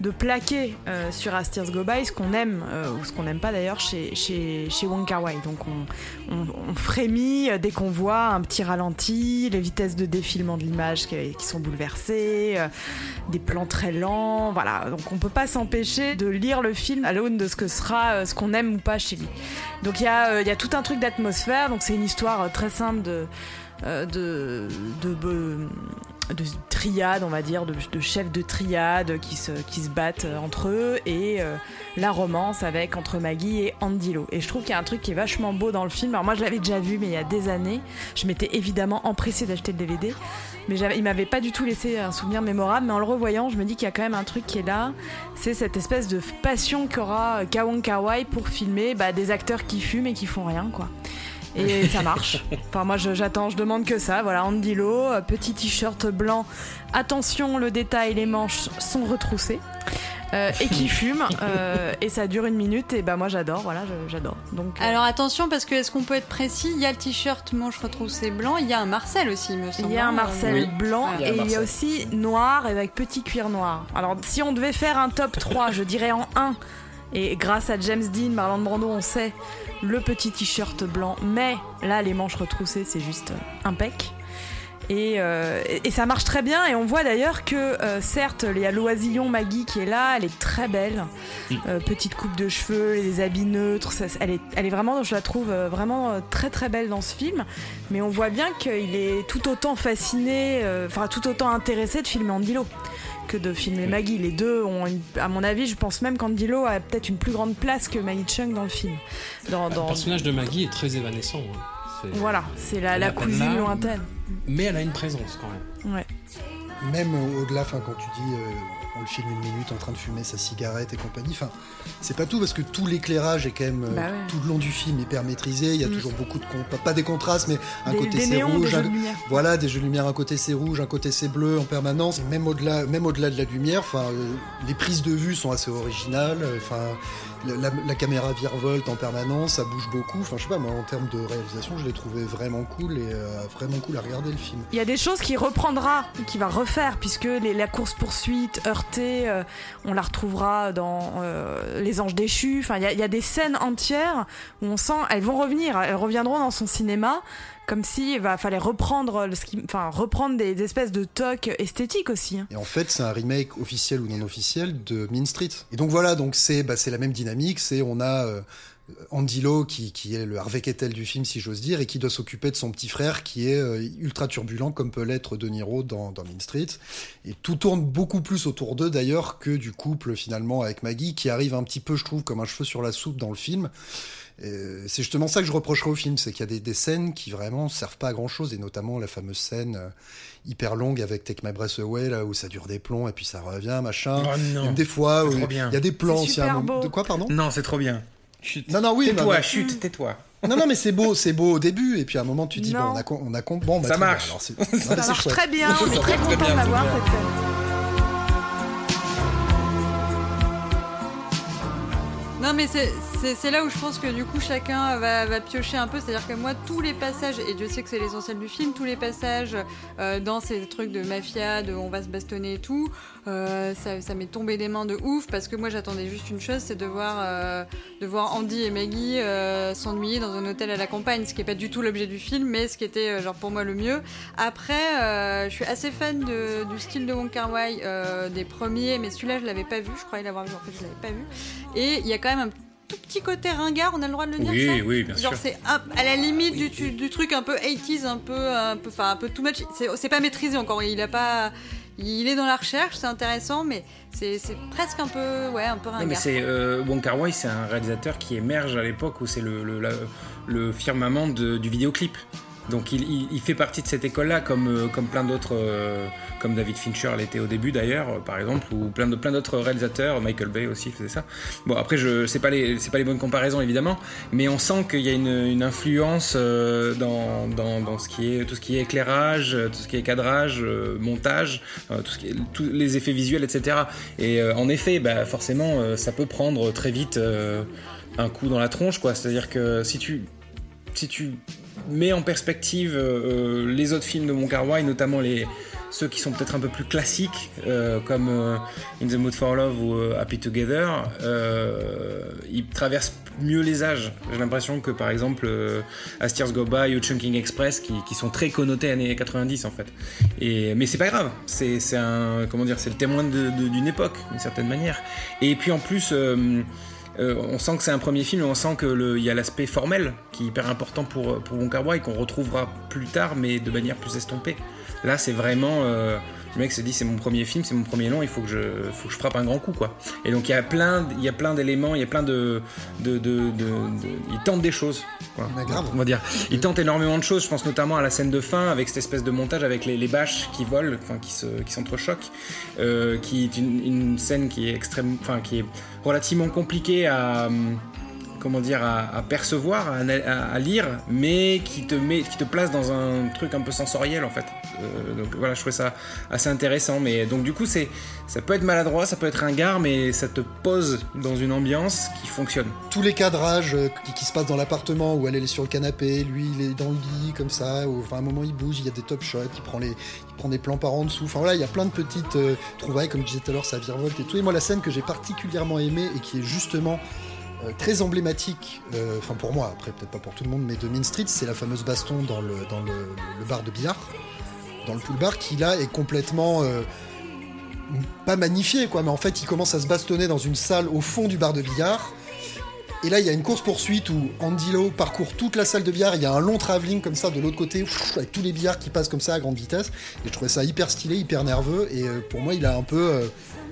de plaquer euh, sur As Tears Go By ce qu'on aime euh, ou ce qu'on n'aime pas d'ailleurs chez, chez, chez Wong Wai. Donc on, frémit dès qu'on voit un petit ralenti, les vitesses de défilement de l'image qui, sont bouleversées, euh, des plans très lents, voilà. Donc on peut pas s'empêcher de lire le film à l'aune de ce que sera ce qu'on aime ou pas chez lui. Donc il y, a, tout un truc d'atmosphère, donc c'est une histoire très simple de de triade, on va dire, de, de chefs de triade qui se, qui se battent euh, entre eux et euh, la romance avec entre Maggie et Andilo. Et je trouve qu'il y a un truc qui est vachement beau dans le film. Alors moi je l'avais déjà vu mais il y a des années. Je m'étais évidemment empressée d'acheter le DVD. Mais il m'avait pas du tout laissé un souvenir mémorable. Mais en le revoyant, je me dis qu'il y a quand même un truc qui est là. C'est cette espèce de passion qu'aura Kawon Kawai pour filmer bah, des acteurs qui fument et qui font rien quoi. Et [laughs] ça marche. Enfin, moi, je- j'attends, je demande que ça. Voilà, Andy Lo, euh, petit t-shirt blanc. Attention, le détail, les manches sont retroussées. Euh, et qui [laughs] fume. euh, et ça dure une minute. Et bah, moi, j'adore. Voilà, j'adore. Donc, euh, Alors attention, parce que est-ce qu'on peut être précis? Il y a le t-shirt manche retroussé blanc, il y a un Marcel aussi, il me semble. il y a un Marcel euh, blanc Il y a et il y a aussi noir avec petit cuir noir. Alors, si on devait faire un top 3, je dirais en 1. Et grâce à James Dean, Marlon Brando, on sait le petit t-shirt blanc. Mais là, les manches retroussées, c'est juste impec. Et, euh, et- ça marche très bien. Et on voit d'ailleurs que, euh, certes, il y a l'oisillon Maggie qui est là, elle est très belle. Euh, petite coupe de cheveux, les habits neutres. ça- elle, est, elle est vraiment, je la trouve vraiment très très belle dans ce film. Mais on voit bien qu'il est tout autant fasciné, enfin tout autant intéressé de filmer Andilo que de filmer Maggie. Les deux ont, une- à mon avis, je pense même qu'Andilo a peut-être une plus grande place que Maggie Chung dans le film. Dans, Le personnage de Maggie est très évanescent. hein. Voilà, c'est la, la cousine lointaine. Mais elle a une présence quand même. Ouais. Même au-delà, enfin, quand tu dis euh, on le filme une minute en train de fumer sa cigarette et compagnie, enfin, c'est pas tout parce que tout l'éclairage est quand même euh, Bah ouais. tout le long du film hyper maîtrisé. Il y a Mm. toujours beaucoup de pas, des contrastes, mais un Des- côté c'est rouge, des jeux un- voilà, des jeux de lumière. Un côté c'est rouge, un côté c'est bleu en permanence. Même au-delà, même au-delà de la lumière, enfin, euh, les prises de vue sont assez originales. Enfin, la, la- la caméra virevolte en permanence, ça bouge beaucoup. Enfin, je sais pas, moi, en termes de réalisation, je l'ai trouvé vraiment cool et vraiment cool à regarder le film. Il y a des choses qu'il reprendra, qu'il va refaire, puisque les- la course-poursuite heurtée, euh, on la retrouvera dans euh, Les Anges Déchus. Enfin, il y, a- il des scènes entières où on sent, elles vont revenir, elles reviendront dans son cinéma, comme s'il va fallait reprendre, enfin, reprendre des, espèces de tocs esthétiques aussi. hein. Et en fait, c'est un remake officiel ou non officiel de Mean Street. Et donc voilà, donc c'est bah, c'est la même dynamique. C'est on a euh, Andy Lau qui, qui est le Harvey Keitel du film, si j'ose dire, et qui doit s'occuper de son petit frère qui est euh, ultra turbulent comme peut l'être De Niro dans, dans Mean Street. Et tout tourne beaucoup plus autour d'eux d'ailleurs que du couple finalement avec Maggie qui arrive un petit peu, je trouve, comme un cheveu sur la soupe dans le film. C'est justement ça que je reprocherais au film, c'est qu'il y a des, des scènes qui vraiment servent pas à grand chose, et notamment la fameuse scène euh, hyper longue avec Take My Breath Away, là où ça dure des plombs et puis ça revient, machin. Oh non. Même des fois, il y a des plans C'est aussi. à un beau. De quoi, pardon? Non, c'est trop bien. Chut. Non, non, oui. Tais-toi, bah, chut, tais-toi. non, non, mais c'est beau, c'est beau au début, et puis à un moment tu dis, Non. bon, on a, con- on a con- bon, bah, Ça bien, marche. alors [laughs] non, Ça marche chouette. très bien, on est très content bien, d'avoir c'est cette scène. Non, mais c'est- c'est là où je pense que du coup chacun va, piocher un peu. C'est-à-dire que moi, tous les passages, et Dieu sait que c'est l'essentiel du film, tous les passages euh, dans ces trucs de mafia, de on va se bastonner et tout, euh, ça, m'est tombé des mains de ouf parce que moi j'attendais juste une chose, c'est de voir, euh, de voir Andy et Maggie s'ennuyer dans un hôtel à la campagne, ce qui est pas du tout l'objet du film, mais ce qui était genre pour moi le mieux. Après, je suis assez fan du style de Wong Kar Wai des premiers, mais celui-là je l'avais pas vu, je croyais l'avoir vu, en fait je l'avais pas vu. Et il y a quand même un tout petit côté ringard, on a le droit de le dire Oui, ça oui, bien Genre sûr. c'est à la limite du, truc un peu 80s, un peu, un peu, enfin un peu too much. C'est c'est pas maîtrisé encore. Il a pas, il est dans la recherche, c'est intéressant, mais c'est c'est presque un peu, ouais, un peu Non, mais ringard. c'est euh, Wong Kar Wai, c'est un réalisateur qui émerge à l'époque où c'est le, le, la- le firmament de- du vidéoclip. Donc il, fait partie de cette école-là, comme, euh, comme plein d'autres, euh, comme David Fincher l'était au début d'ailleurs, euh, par exemple, ou plein de plein d'autres réalisateurs, Michael Bay aussi faisait ça. Bon après je c'est pas les c'est pas les bonnes comparaisons évidemment, mais on sent qu'il y a une, influence dans, dans, dans ce qui est tout ce qui est éclairage, tout ce qui est cadrage, montage, tout ce qui est, tous les effets visuels, etc. Et en effet, bah, forcément, ça peut prendre très vite un coup dans la tronche, quoi. C'est-à-dire que si tu si tu mets en perspective euh, euh, les autres films de Wong Kar notamment les ceux qui sont peut-être un peu plus classiques, euh, comme In the Mood for Love ou Happy Together, ils traversent mieux les âges. J'ai l'impression que par exemple As Tears Go By ou Chunking Express, qui, sont très connotés années 90 en fait. Et, mais c'est pas grave, c'est comment dire, c'est le témoin d'une époque d'une certaine manière. Et puis en plus. Euh, euh, on sent que c'est un premier film on sent qu'il y a l'aspect formel qui est hyper important pour, pour Wong Kar Wai qu'on retrouvera plus tard mais de manière plus estompée. Là c'est vraiment... euh, le mec se dit c'est mon premier film, c'est mon premier long, il faut que je, faut que je frappe un grand coup quoi. Et donc il y a plein, il y a plein d'éléments, il y a plein de, de, de, de- de- il tente des choses. grave. On va dire. Il tente énormément de choses. Je pense notamment à la scène de fin avec cette espèce de montage avec les, les bâches qui volent, enfin qui se, qui s'entrechoquent, euh, qui est une, une scène qui est extrême, enfin qui est relativement compliquée à hum, comment dire à, à percevoir, à, lire, mais qui te met, qui te place dans un truc un peu sensoriel en fait. Euh, donc voilà, je trouvais ça assez intéressant. Mais donc du coup, c'est, ça peut être maladroit, ça peut être ringard, mais ça te pose dans une ambiance qui fonctionne. Tous les cadrages euh, qui, se passent dans l'appartement où elle, est sur le canapé, lui il est dans le lit comme ça, ou enfin à un moment il bouge, il y a des top shots, il prend les, il prend des plans par en dessous. Enfin voilà, il y a plein de petites euh, trouvailles, comme je disais tout à l'heure, ça virevolte et tout. Et moi la scène que j'ai particulièrement aimée et qui est justement euh, très emblématique, euh, enfin pour moi, après peut-être pas pour tout le monde, mais de Mean Street, c'est la fameuse baston dans le, bar de billard. dans le pool bar qui là est complètement euh, pas magnifié quoi, mais en fait il commence à se bastonner dans une salle au fond du bar de billard. Et là, il y a une course-poursuite où Andy Lau parcourt toute la salle de billard. Il y a un long travelling comme ça de l'autre côté, avec tous les billards qui passent comme ça à grande vitesse. Et je trouvais ça hyper stylé, hyper nerveux. Et pour moi, il a un peu.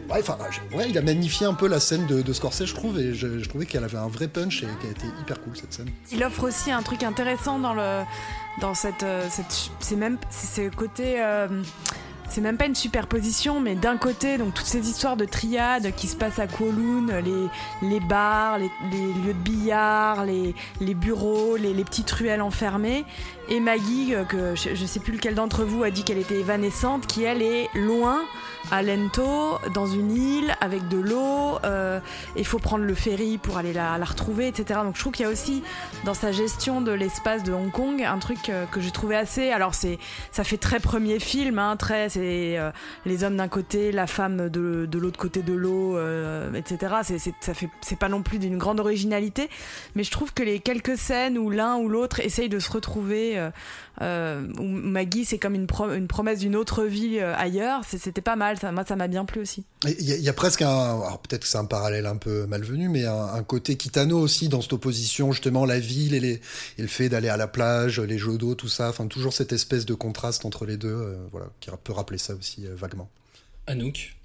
Ouais, il a magnifié un peu la scène de, Scorsese, je trouve. Et je, trouvais qu'elle avait un vrai punch et qu'elle était hyper cool cette scène. Il offre aussi un truc intéressant dans le dans euh, c'est même côté euh, c'est même pas une superposition, mais d'un côté, donc toutes ces histoires de triades qui se passent à Kowloon, les, bars, les, lieux de billard, les, bureaux, les, les petites ruelles enfermées, et Maggie, euh, que je, je sais plus lequel d'entre vous a dit qu'elle était évanescente, qui elle est loin, à Lento, dans une île, avec de l'eau, euh, il faut prendre le ferry pour aller la, la retrouver, etc. Donc je trouve qu'il y a aussi dans sa gestion de l'espace de Hong Kong un truc euh, que j'ai trouvé assez. Alors c'est, ça fait très premier film, hein, très, c'est euh, les hommes d'un côté, la femme de, de l'autre côté de l'eau, euh, etc. C'est, ça fait, c'est pas non plus d'une grande originalité, mais je trouve que les quelques scènes où l'un ou l'autre essaye de se retrouver, euh, où Maggie c'est comme une, pro- une promesse d'une autre vie euh, ailleurs, c'était pas mal. Ça, moi ça m'a bien plu aussi. Il y, a- il y a presque un, alors peut-être que c'est un parallèle un peu malvenu, mais un, un côté Kitano aussi dans cette opposition justement la ville et, les, et le fait d'aller à la plage, les jeux d'eau, tout ça. Enfin toujours cette espèce de contraste entre les deux, euh, voilà, qui peut rappeler ça aussi euh, vaguement. Anouk?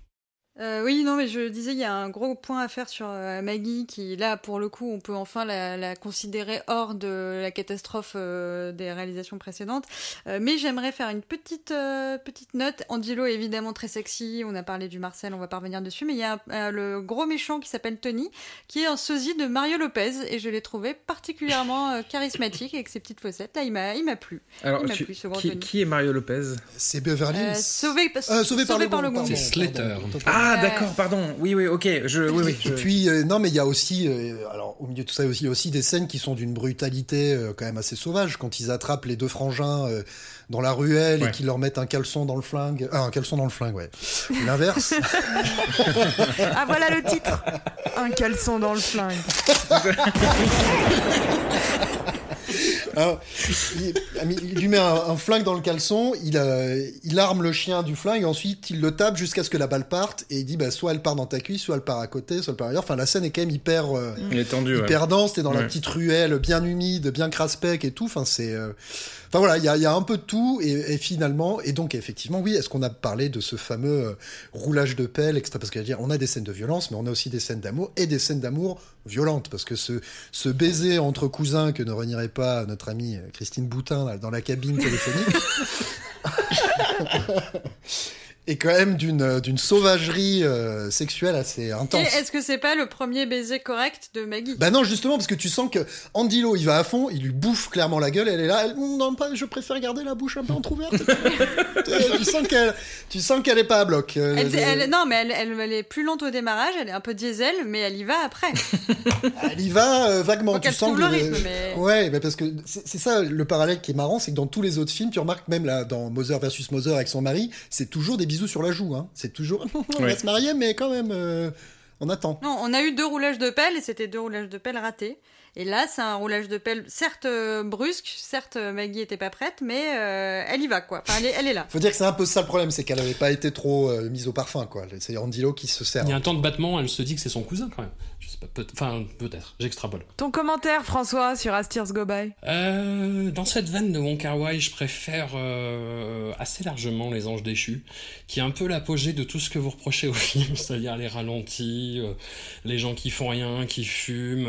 Euh, oui, non, mais je disais, il y a un gros point à faire sur euh, Maggie, qui là, pour le coup, on peut enfin la, la considérer hors de la catastrophe euh, des réalisations précédentes. Euh, mais j'aimerais faire une petite euh, petite note. Angelo est évidemment très sexy. On a parlé du Marcel, on va pas revenir dessus. Mais il y a un- euh, le gros méchant qui s'appelle Tony, qui est un sosie de Mario Lopez, et je l'ai trouvé particulièrement euh, charismatique avec ses petites fossettes. Là, il m'a il m'a plu. Alors, il m'a tu- plu, ce grand qui, Tony. qui est Mario Lopez? C'est Beverly Euh, Hills. sauvé, Euh, sauvé par le par le gong. pardon, C'est Slater. pardon. Ah, d'accord, pardon. Oui, oui, ok. Je, oui, oui. Et puis euh, non, mais il y a aussi, euh, alors au milieu de tout ça, aussi, il y a aussi des scènes qui sont d'une brutalité euh, quand même assez sauvage quand ils attrapent les deux frangins euh, dans la ruelle Ouais. et qu'ils leur mettent un caleçon dans le flingue, ah, un caleçon dans le flingue, ouais. L'inverse. [laughs] Ah voilà le titre. Un caleçon dans le flingue. [laughs] Alors, il, ah, il lui met un, un flingue dans le caleçon, il, euh, il arme le chien du flingue, et ensuite il le tape jusqu'à ce que la balle parte, et il dit bah, soit elle part dans ta cuisse, soit elle part à côté, soit elle part ailleurs. Enfin, la scène est quand même hyper, euh, Il est tendu, ouais. hyper dense, t'es dans la petite ruelle bien humide, bien crasse-pec et tout. Enfin, c'est. euh, Enfin voilà, il y a, il y a un peu de tout, et, et finalement, et donc effectivement, oui, est-ce qu'on a parlé de ce fameux euh, roulage de pelle, etc. Parce que dire, on a des scènes de violence, mais on a aussi des scènes d'amour, et des scènes d'amour violentes, parce que ce, ce baiser entre cousins que ne renierait pas notre amie euh, Christine Boutin dans la cabine téléphonique. [laughs] [laughs] est quand même d'une euh, d'une sauvagerie euh, sexuelle assez Et intense. est-ce que c'est pas le premier baiser correct de Maggie? Bah non, justement, parce que tu sens que Andy Lo, il va à fond, il lui bouffe clairement la gueule, elle est là, elle, Hum, non, pas, je préfère garder la bouche un peu entrouverte. [laughs] tu, sens qu'elle, tu sens qu'elle est pas à bloc. Euh, Elle- le- elle- non, mais elle, elle- est plus lente au démarrage, elle est un peu diesel, mais elle y va après. [laughs] Elle y va euh, vaguement. Faut tu sens le rythme, mais- Ouais, bah parce que c'est c'est ça le parallèle qui est marrant, c'est que dans tous les autres films, tu remarques même là dans Mother versus Mother avec son mari, c'est toujours des bisous sur la joue. Hein. C'est toujours [laughs] on Ouais. va se marier, mais quand même euh, on attend. Non, on a eu deux roulages de pelle et c'était deux roulages de pelle ratés. Et là, c'est un roulage de pelle, certes euh, brusque, certes euh, Maggie était pas prête, mais euh, elle y va quoi. Enfin, elle est, elle est là. Faut dire que c'est un peu ça le problème, c'est qu'elle avait pas été trop euh, mise au parfum quoi. C'est Andy Lo qui se sert. Il y a un temps de battement, elle se dit que c'est son cousin quand même. Je sais pas, peut enfin peut-être, j'extrapole. Ton commentaire, François, sur As Tears Go By? Euh, dans cette veine de Wong Kar Wai, je préfère euh, assez largement Les Anges déchus, qui est un peu l'apogée de tout ce que vous reprochez au [laughs] film, c'est-à-dire les ralentis, euh, les gens qui font rien, qui fument.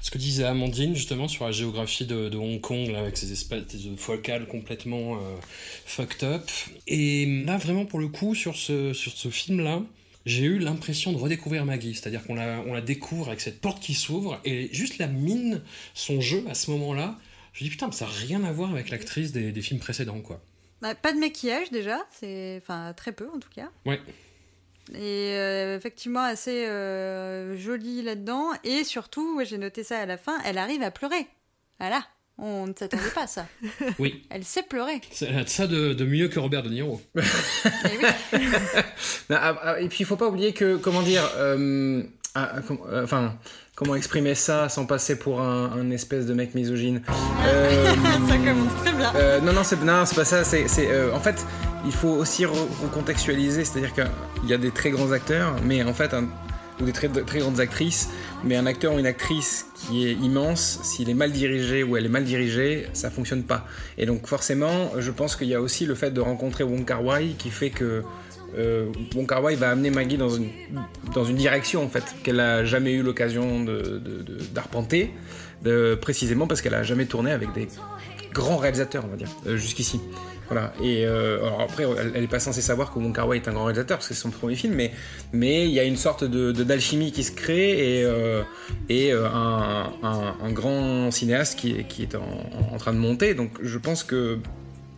ce que disait Amandine justement sur la géographie de, de Hong Kong, là, avec ces espèces de focales complètement fucked up. Et là, vraiment pour le coup, sur ce, sur ce film-là, j'ai eu l'impression de redécouvrir Maggie, c'est-à-dire qu'on la, on la découvre avec cette porte qui s'ouvre et juste la mine, son jeu à ce moment-là, je me dis putain, mais ça n'a rien à voir avec l'actrice des, des films précédents, quoi. Bah, pas de maquillage déjà, c'est enfin très peu en tout cas. Ouais. Et euh, effectivement assez euh, jolie là-dedans. Et surtout, ouais, j'ai noté ça à la fin, elle arrive à pleurer. Voilà, on ne s'attendait pas à ça. [laughs] Oui. Elle sait pleurer. C'est elle a de ça de, de mieux que Robert De Niro. Et oui. Non, [laughs] ah, ah, et puis il faut pas oublier que, comment dire, euh, ah, com- euh, enfin, comment exprimer ça sans passer pour un, un espèce de mec misogyne Euh, [laughs] ça commence très bien. euh, Non, non, c'est pas ça. C'est, euh, en fait, il faut aussi re- recontextualiser, c'est-à-dire qu'il y a des très grands acteurs, mais en fait, un- ou des très, très grandes actrices, mais un acteur ou une actrice qui est immense, s'il est mal dirigé ou elle est mal dirigée, ça fonctionne pas. Et donc forcément, je pense qu'il y a aussi le fait de rencontrer Wong Kar Wai qui fait que euh, Wai va amener Maggie dans une, dans une direction en fait qu'elle a jamais eu l'occasion d'arpenter, de, précisément parce qu'elle a jamais tourné avec des grands réalisateurs, on va dire, euh, jusqu'ici. Voilà. Et euh, après, elle, elle est pas censée savoir que Wong Kar est un grand réalisateur parce que c'est son premier film, mais mais il y a une sorte de d'alchimie qui se crée et euh, et euh, un, un- grand cinéaste qui est qui est en, en train de monter. Donc je pense que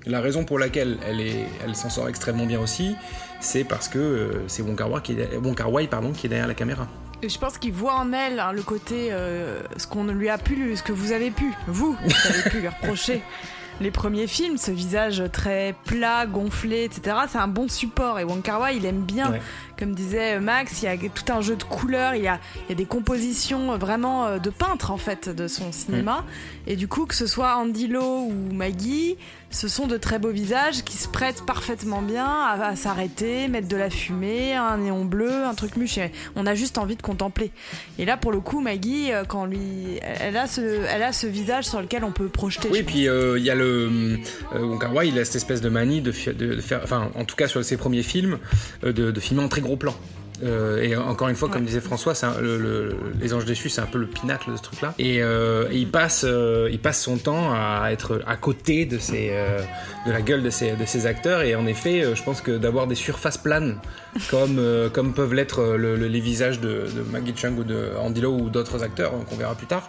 la raison pour laquelle elle est elle s'en sort extrêmement bien aussi, c'est parce que euh, c'est Wong Kar Wai qui est Wong Kar Wai pardon qui est derrière la caméra. Et je pense qu'il voit en elle hein, le côté, euh, ce qu'on lui a pu, ce que vous avez pu, vous, vous avez pu lui reprocher. [laughs] Les premiers films, ce visage très plat, gonflé, etc., c'est un bon support. Et Wong Kar Wai, il aime bien, Ouais. Comme disait Max, il y a tout un jeu de couleurs, il y a, il y a des compositions vraiment euh, de peintre en fait de son cinéma. Et du coup, que ce soit Andy Lau ou Maggie, ce sont de très beaux visages qui se prêtent parfaitement bien à, à s'arrêter, mettre de la fumée, un néon bleu, un truc. Et On a juste envie de contempler. Et là, pour le coup, Maggie, euh, quand lui, elle a ce, elle a ce visage sur lequel on peut projeter. Oui, puis euh, il y a le euh, Wong Kar Wai, il a cette espèce de manie de, fi- de- de faire, enfin, en tout cas sur ses premiers films, euh, de, de filmer en très gros plan. Euh, et encore une fois, comme disait François, c'est un- le- le- les Anges déchus, c'est un peu le pinacle de ce truc-là. Et, euh, et il passe, euh, il passe son temps à être à côté de euh, de la gueule de ces acteurs. Et en effet, je pense que d'avoir des surfaces planes, [laughs] comme, comme peuvent l'être le- le- les visages de, de Maggie Chung ou de Andy Lau ou d'autres acteurs qu'on verra plus tard,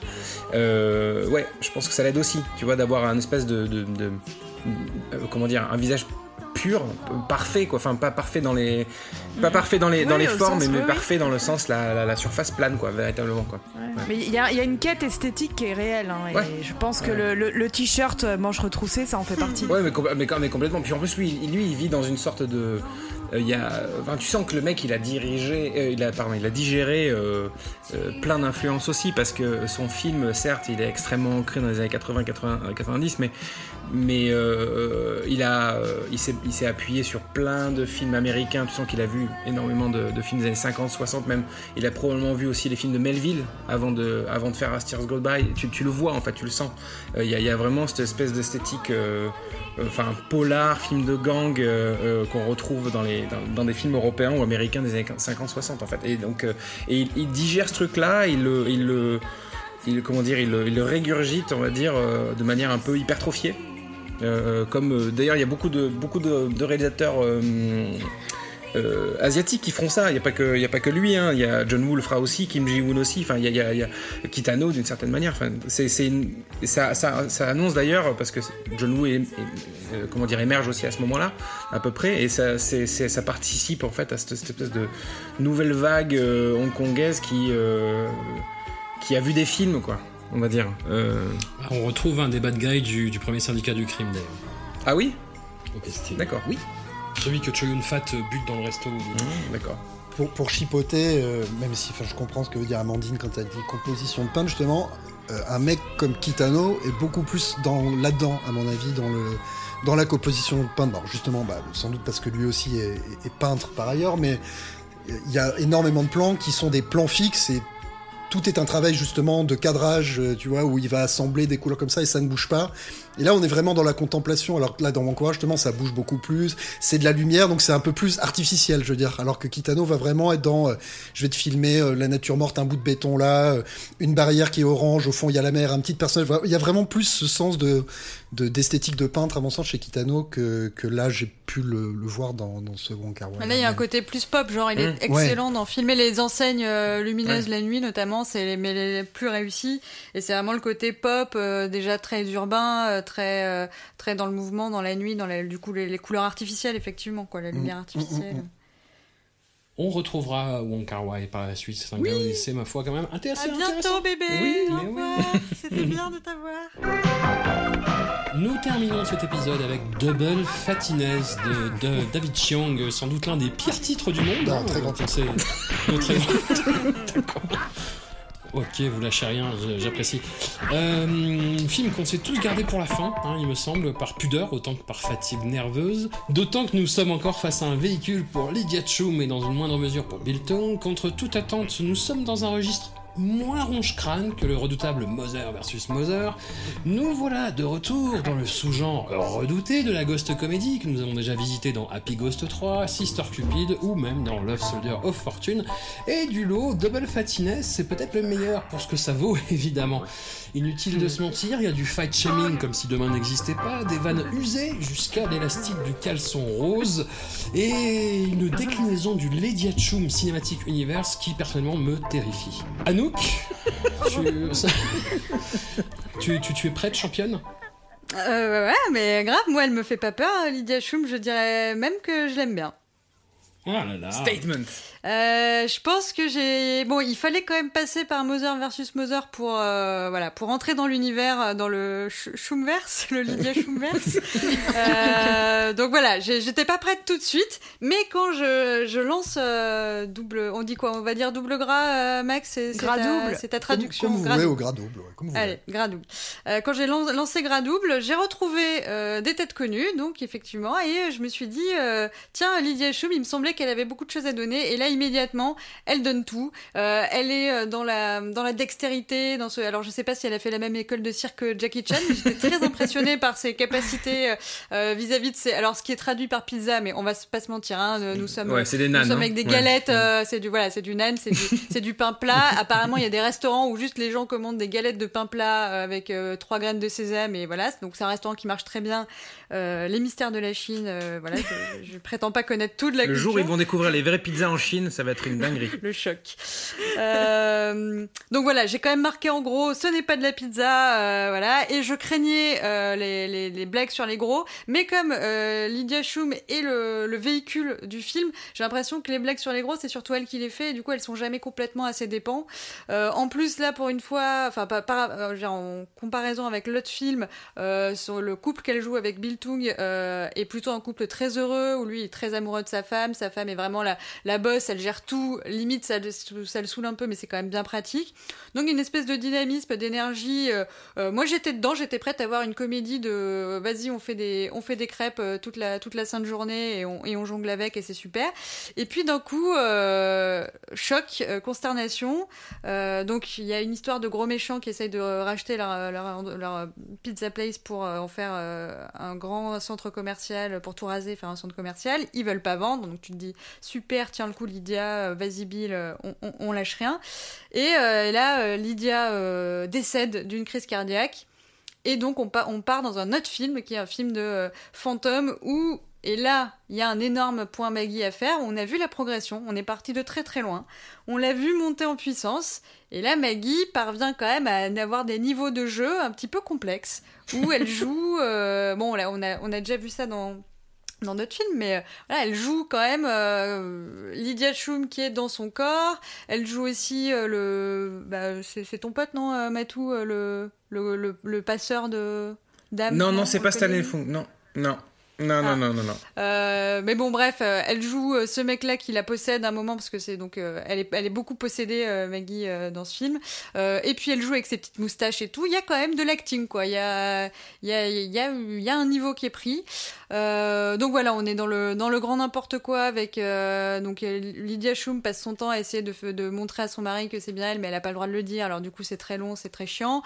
ouais, je pense que ça l'aide aussi, tu vois, d'avoir un espèce de, de- comment dire, un visage pur, parfait, quoi. Enfin, pas parfait dans les, pas parfait dans les, dans les formes, sens- mais oui, oui. parfait dans le sens la, la, la surface plane, quoi, véritablement, quoi. Mais il y, a il y a une quête esthétique qui est réelle. hein, et Ouais. je pense que le, le- le t-shirt euh, manche retroussée, ça en fait partie. Ouais, mais, mais, mais complètement. Puis en plus, lui, il- lui, il vit dans une sorte de. euh, Il y a, enfin, tu sens que le mec, il a dirigé, euh, il a, pardon, il a digéré euh, euh, plein d'influences aussi, parce que son film, certes, il est extrêmement ancré dans les années 80, 80 euh, 90, mais, mais euh, il a, il s'est, appuyé sur plein de films américains. Tu sens qu'il a vu énormément de, films des années 50, 60 même. Il a probablement vu aussi les films de Melville avant de, avant de faire As Tears Go By. Tu, tu le vois en fait, tu le sens. Il y, y a vraiment cette espèce d'esthétique, enfin polar, film de gang qu'on retrouve dans, les, dans, des films européens ou américains des années 50-60 en fait. Et donc, et il, il digère truc-là, il le, il le, il, comment dire, il, le- régurgite, on va dire, euh, de manière un peu hypertrophiée. Euh, comme euh, d'ailleurs il y a beaucoup de beaucoup de, réalisateurs euh, asiatiques qui feront ça. Il n'y a pas que y a pas que lui. hein. Il y a John Woo le fera aussi, Kim Ji Woon aussi. Enfin il y a, il y a- il y a Kitano d'une certaine manière. Enfin c'est ça, ça, ça annonce d'ailleurs parce que John Woo est- est- euh, comment dire émerge aussi à ce moment-là à peu près et ça ça participe en fait à cette, cette espèce de nouvelle vague euh, hongkongaise qui euh, qui a vu des films quoi. On va dire. Euh, On retrouve un des bad guys du, du premier syndicat du crime d'ailleurs. Ah oui? Ok, D'accord. Oui. Celui que Choyun Fat bute dans le resto. D'accord. Pour, pour chipoter, euh, même si enfin, je comprends ce que veut dire Amandine quand elle dit composition de peintre, justement, euh, un mec comme Kitano est beaucoup plus dans là-dedans, à mon avis, dans le dans la composition de peintre. Bon, justement, bah, sans doute parce que lui aussi est, est- est peintre par ailleurs, mais il y a énormément de plans qui sont des plans fixes et tout est un travail justement de cadrage, euh, tu vois, où il va assembler des couleurs comme ça et ça ne bouge pas. Et là, on est vraiment dans la contemplation. Alors que là, dans mon courage, justement, ça bouge beaucoup plus. C'est de la lumière, donc c'est un peu plus artificiel, je veux dire. Alors que Kitano va vraiment être dans, euh, je vais te filmer euh, la nature morte, un bout de béton là, euh, une barrière qui est orange, au fond il y a la mer, un petit personnage. Il y a vraiment plus ce sens de de- d'esthétique de, peintre, à mon sens, chez Kitano que, que là j'ai pu le, le voir dans, dans ce Wong Kar là, il y a un côté plus pop, genre il est Mmh. excellent dans filmer les enseignes lumineuses la nuit, notamment, c'est les, mais les plus réussis. Et c'est vraiment le côté pop, euh, déjà très urbain, euh, très euh, très dans le mouvement, dans la nuit, dans la, du coup les, les couleurs artificielles, effectivement, quoi, la lumière artificielle. On retrouvera Wong Kar Wai par la suite. C'est un gars au lycée, ma foi, quand même À intéressant. bientôt, bébé. Oui, mais oui. [laughs] C'était bien de t'avoir. Nous terminons cet épisode avec Double Fatiness de, de David Chiang, sans doute l'un des pires titres du monde. Non, hein, très grand c'est- Non, très grand. [laughs] D'accord. Ok, vous lâchez rien, j'apprécie. Euh, film qu'on s'est tous gardé pour la fin, hein, il me semble, par pudeur autant que par fatigue nerveuse. D'autant que nous sommes encore face à un véhicule pour Lydia Chum et dans une moindre mesure pour Bilton. Contre toute attente, nous sommes dans un registre moins ronge-crâne que le redoutable Moser versus Moser. Nous voilà de retour dans le sous-genre redouté de la ghost comédie que nous avons déjà visité dans Happy Ghost 3, Sister Cupid ou même dans Love Soldier of Fortune. Et du lot, Double Fattiness, c'est peut-être le meilleur pour ce que ça vaut, [laughs] évidemment. Inutile de se mentir, il y a du fight shaming comme si demain n'existait pas, des vannes usées jusqu'à l'élastique du caleçon rose, et une déclinaison du Lady Hatchoum Cinematic Universe qui personnellement me terrifie. Anouk, [laughs] tu, ça- tu, tu, tu es prête, championne? Euh, ouais, mais grave, moi, elle me fait pas peur, Lydia Schum. Je dirais même que je l'aime bien. Là là. Statement. Euh, je pense que j'ai bon, il fallait quand même passer par Moser versus Moser pour euh, voilà pour entrer dans l'univers, euh, dans le Sch- Schumverse, le Lydia Schumverse. [laughs] Euh, donc voilà, j'étais pas prête tout de suite, mais quand je, je lance euh, double, on dit quoi On va dire double gras, euh, Max C'est Gras ta- double. C'est ta traduction. Comme vous gras voulez, double. au gras double. ouais, comme vous Allez, gras double. Euh, quand j'ai lan- lancé gras double, j'ai retrouvé euh, des têtes connues, donc effectivement, et je me suis dit, euh, tiens, Lydia Schum, il me semblait qu'elle avait beaucoup de choses à donner, et là immédiatement, elle donne tout. Euh, elle est euh, dans la dans la dextérité, dans ce. Alors je sais pas si elle a fait la même école de cirque que Jackie Chan, mais j'étais très [laughs] impressionnée par ses capacités euh, euh, vis-à-vis de ses. Alors ce qui est traduit par pizza, mais on va pas se mentir, hein, nous sommes. Ouais, des Nous nanes. sommes hein. avec des Ouais. galettes, euh, c'est du voilà, c'est du nan, c'est du, c'est du pain plat. [laughs] Apparemment, il y a des restaurants où juste les gens commandent des galettes de pain plat avec trois graines de sésame et voilà. Donc c'est un restaurant qui marche très bien. Les mystères de la Chine, voilà. Je, je prétends pas connaître tout de la Le culture. jour ils vont découvrir les vraies pizzas en Chine, ça va être une dinguerie. [laughs] le choc. Euh, donc voilà, j'ai quand même marqué en gros, ce n'est pas de la pizza, euh, voilà. Et je craignais euh, les, les, blagues sur les gros, mais comme Lydia Schum est le, le véhicule du film, j'ai l'impression que les blagues sur les gros, c'est surtout elle qui les fait, et du coup, elles sont jamais complètement à ses dépens. En plus, là, pour une fois, enfin, pas, en comparaison avec l'autre film, le couple qu'elle joue avec Bill Tung est plutôt un couple très heureux, où lui est très amoureux de sa femme, sa femme est vraiment la, la bosse, elle gère tout, limite ça, le- saoule un peu, mais c'est quand même bien pratique. Donc une espèce de dynamisme, d'énergie. euh, euh, moi j'étais dedans, j'étais prête à voir une comédie de vas-y on fait des on fait des crêpes euh, toute la toute la sainte journée et on, jongle avec et c'est super. Et puis d'un coup choc, consternation. Donc il y a une histoire de gros méchants qui essayent de racheter leur, pizza place pour en faire un grand centre commercial pour tout raser, faire un centre commercial. Ils veulent pas vendre, donc tu super, tiens le coup Lydia, euh, vas-y Bill, euh, on, lâche rien. Et euh, là, Lydia décède d'une crise cardiaque. Et donc on, pa- on part dans un autre film qui est un film de fantôme où et là, il y a un énorme point Maggie à faire. On a vu la progression, on est parti de très très loin. On l'a vu monter en puissance. Et là, Maggie parvient quand même à avoir des niveaux de jeu un petit peu complexes. Où elle [laughs] joue... bon, là, on a déjà vu ça dans, dans notre film, mais euh, voilà, elle joue quand même euh, Lydia Schum qui est dans son corps. Elle joue aussi euh, le... Bah, c'est ton pote, non, Matou, le, le, le, le passeur de... d'âme Non, on- non, c'est pas le Stanley Fung. Non, non. Non, non, Ah. non, non, non. Euh, mais bon, bref, euh, elle joue euh, ce mec-là qui la possède un moment parce que c'est donc elle est elle est beaucoup possédée Maggie dans ce film. Et puis elle joue avec ses petites moustaches et tout. Il y a quand même de l'acting quoi. Il y a il y a il y a il y a un niveau qui est pris. Donc voilà, on est dans le dans le grand n'importe quoi avec donc Lydia Schum passe son temps à essayer de de montrer à son mari que c'est bien elle, mais elle a pas le droit de le dire. Alors du coup c'est très long, c'est très chiant.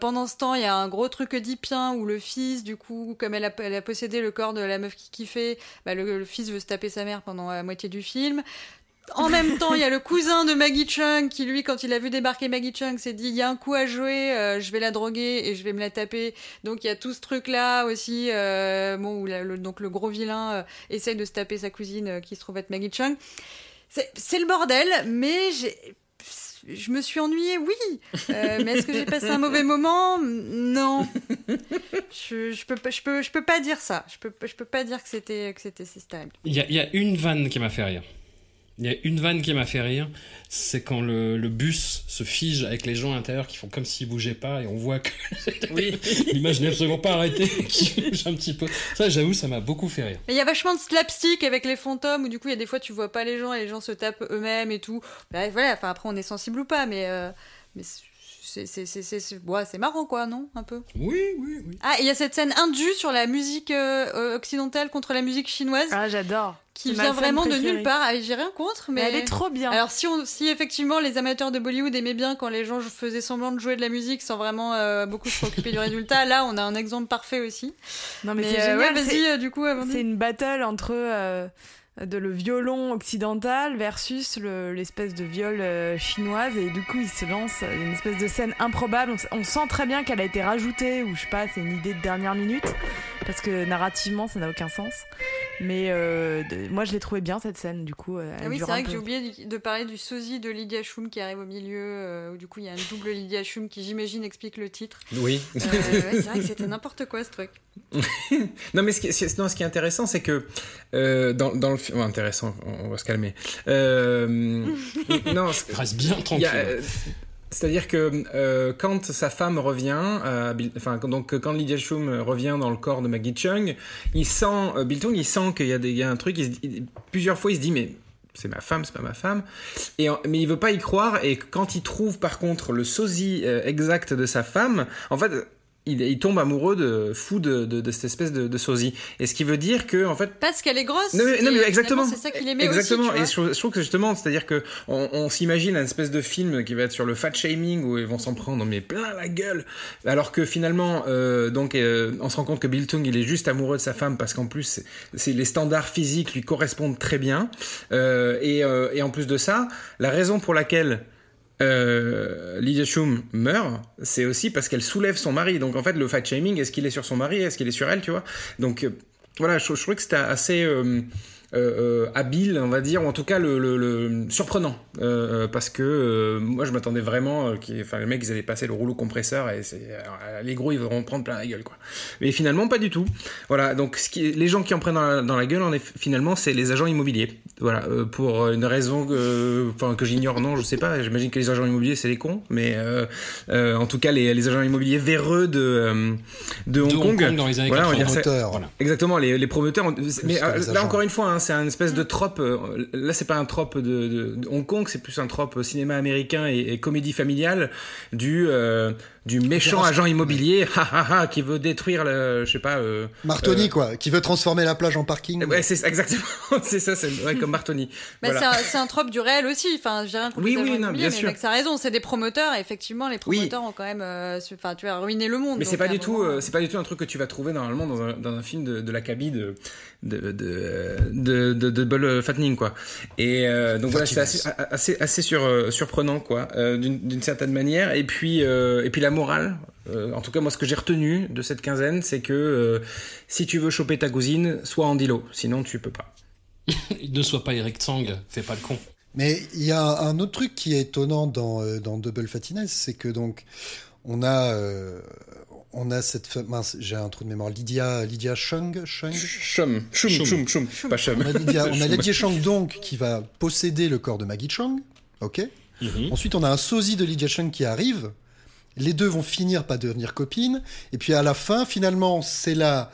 Pendant ce temps, il y a un gros truc oedipien où le fils, du coup, comme elle a, elle a possédé le corps de la meuf qui kiffait, bah, le, le fils veut se taper sa mère pendant la moitié du film. En [laughs] même temps, il y a le cousin de Maggie Chung qui, lui, quand il a vu débarquer Maggie Chung, s'est dit il y a un coup à jouer, euh, je vais la droguer et je vais me la taper. Donc il y a tout ce truc-là aussi, euh, bon, où la- le, donc le gros vilain euh, essaye de se taper sa cousine euh, qui se trouve être Maggie Chung. C'est c'est le bordel, mais j'ai je me suis ennuyée, oui. Euh, mais est-ce que j'ai passé un mauvais moment? Non. Je, je peux pas, je peux, je peux pas dire ça. Je peux, je peux pas dire que c'était, que si a- il y a une vanne qui m'a fait rire. Il y a une vanne qui m'a fait rire, c'est quand le, le bus se fige avec les gens à l'intérieur qui font comme s'ils bougeaient pas et on voit que [laughs] Oui. [laughs] l'image n'est absolument pas arrêtée, [laughs] qui bouge un petit peu. Ça, j'avoue, ça m'a beaucoup fait rire. Mais il y a vachement de slapstick avec les fantômes où du coup il y a des fois tu vois pas les gens et les gens se tapent eux-mêmes et tout. Bah, voilà. Enfin après on est sensible ou pas, mais. euh, mais c'est ouais, marrant quoi, non Un peu? Oui, oui, oui. Ah, et il y a cette scène indue sur la musique euh, occidentale contre la musique chinoise Ah, j'adore. Qui vient vraiment de nulle part. J'ai rien contre, mais Mais elle est trop bien. Alors si, on, si effectivement les amateurs de Bollywood aimaient bien quand les gens faisaient semblant de jouer de la musique sans vraiment euh, beaucoup se préoccuper du résultat, là on a un exemple parfait aussi. non, mais, Mais, c'est euh, ouais, vas-y euh, du coup. C'est une battle entre euh, de le violon occidental versus le- l'espèce de viol euh, chinoise et du coup il se lance une espèce de scène improbable. On, on sent très bien qu'elle a été rajoutée ou je sais pas, c'est une idée de dernière minute parce que narrativement ça n'a aucun sens. Mais euh, de- moi je l'ai trouvé bien cette scène du coup. euh, elle Ah oui, c'est vrai que j'ai oublié de- parler du sosie de Lydia Schum qui arrive au milieu, euh, où du coup il y a un double Lydia Schum qui j'imagine explique le titre. Oui. Euh, ouais, c'est vrai que c'était n'importe quoi ce truc. [laughs] Non, mais ce qui, c'est- non, ce qui est intéressant, c'est que euh, dans, dans le film. intéressant, on va se calmer. Euh, [laughs] non, Reste bien y tranquille. a, euh, C'est-à-dire que euh, quand sa femme revient, Bill- enfin donc quand Lydia Shum revient dans le corps de Maggie Chung, il sent euh, Bill Tung, il sent qu'il y a des, il y a un truc. il se plusieurs fois, il se dit mais c'est ma femme, c'est pas ma femme. Et mais il veut pas y croire. Et quand il trouve par contre le sosie euh, exact de sa femme, en fait. Il, il tombe amoureux de fou de, de, de cette espèce de, de sosie. Et ce qui veut dire que en fait Parce qu'elle est grosse. non mais, non, mais exactement. C'est ça qu'il aimait exactement. aussi. tu et je trouve, je trouve que justement, c'est-à-dire que on, on s'imagine un espèce de film qui va être sur le fat shaming où ils vont s'en prendre mais plein la gueule, alors que finalement, euh, donc, euh, on se rend compte que Bill Tung il est juste amoureux de sa femme parce qu'en plus, c'est- c'est les standards physiques lui correspondent très bien. Euh, et, euh, et en plus de ça, la raison pour laquelle euh, Lydia Shum meurt, c'est aussi parce qu'elle soulève son mari. Donc en fait, le fat shaming, est-ce qu'il est sur son mari, est-ce qu'il est sur elle, tu vois? Donc euh, voilà, je, trouvais que c'était assez euh, euh, habile, on va dire, ou en tout cas le, le- le- surprenant, Euh, euh, parce que euh, moi je m'attendais vraiment, euh, enfin les mecs ils allaient passer le rouleau compresseur et c'est, euh, les gros ils vont en prendre plein la gueule quoi. Mais finalement pas du tout. Voilà, donc ce qui, les gens qui en prennent dans la, dans la gueule, en eff- finalement c'est les agents immobiliers. Voilà, euh, pour une raison que, enfin, que j'ignore, non, je sais pas. J'imagine que les agents immobiliers c'est les cons, mais euh, euh, en tout cas les, les agents immobiliers véreux de euh, de Hong De Kong. dans les années Voilà, on va 80. dire. Voilà. Exactement, les, les promoteurs. ont- mais euh, là encore une fois, hein, c'est un espèce de trope. euh, là, c'est pas un trope de, de- de Hong Kong, c'est plus un trope cinéma américain et, et comédie familiale du euh, du méchant agent immobilier, [laughs] ha, qui veut détruire le, je sais pas. Euh, Martoni, euh, quoi, qui veut transformer la plage en parking. Ouais, c'est exactement. [laughs] c'est ça, c'est ouais, comme Martoni. Bah, Voilà. c'est un- un, trope du réel aussi. Enfin, j'ai rien contre Oui, oui, non, bien mais sûr. mec, ça a raison. C'est des promoteurs. Et effectivement, les Oui. promoteurs ont quand même, euh, enfin, tu as ruiné le monde. Mais c'est pas du tout, moment, euh, c'est pas du tout un truc que tu vas trouver normalement dans un, dans un film de, de l'acabit de de de de, de, de Bull Fattening quoi. Et euh, donc voilà, c'est assez assez assez sur, euh, surprenant quoi, euh, d'une d'une certaine manière. Et puis euh, et puis la morale. euh, en tout cas, moi, ce que j'ai retenu de cette quinzaine, c'est que euh, si tu veux choper ta cousine, sois en dilo, sinon tu peux pas. [laughs] ne sois pas Eric Tsang, fais pas le con. Mais il y a un autre truc qui est étonnant dans, euh, dans Double Fattiness, c'est que donc on a euh, on a cette mince, j'ai un trou de mémoire, Lydia Lydia Chung, Chung? Chum, chum, chum, chum, pas chum. On a Lydia, [laughs] on a Lydia Chung donc qui va posséder le corps de Maggie Chung, ok? Mhm. Ensuite on a un sosie de Lydia Chung qui arrive. Les deux vont finir par devenir copines. Et puis à la fin, finalement, c'est la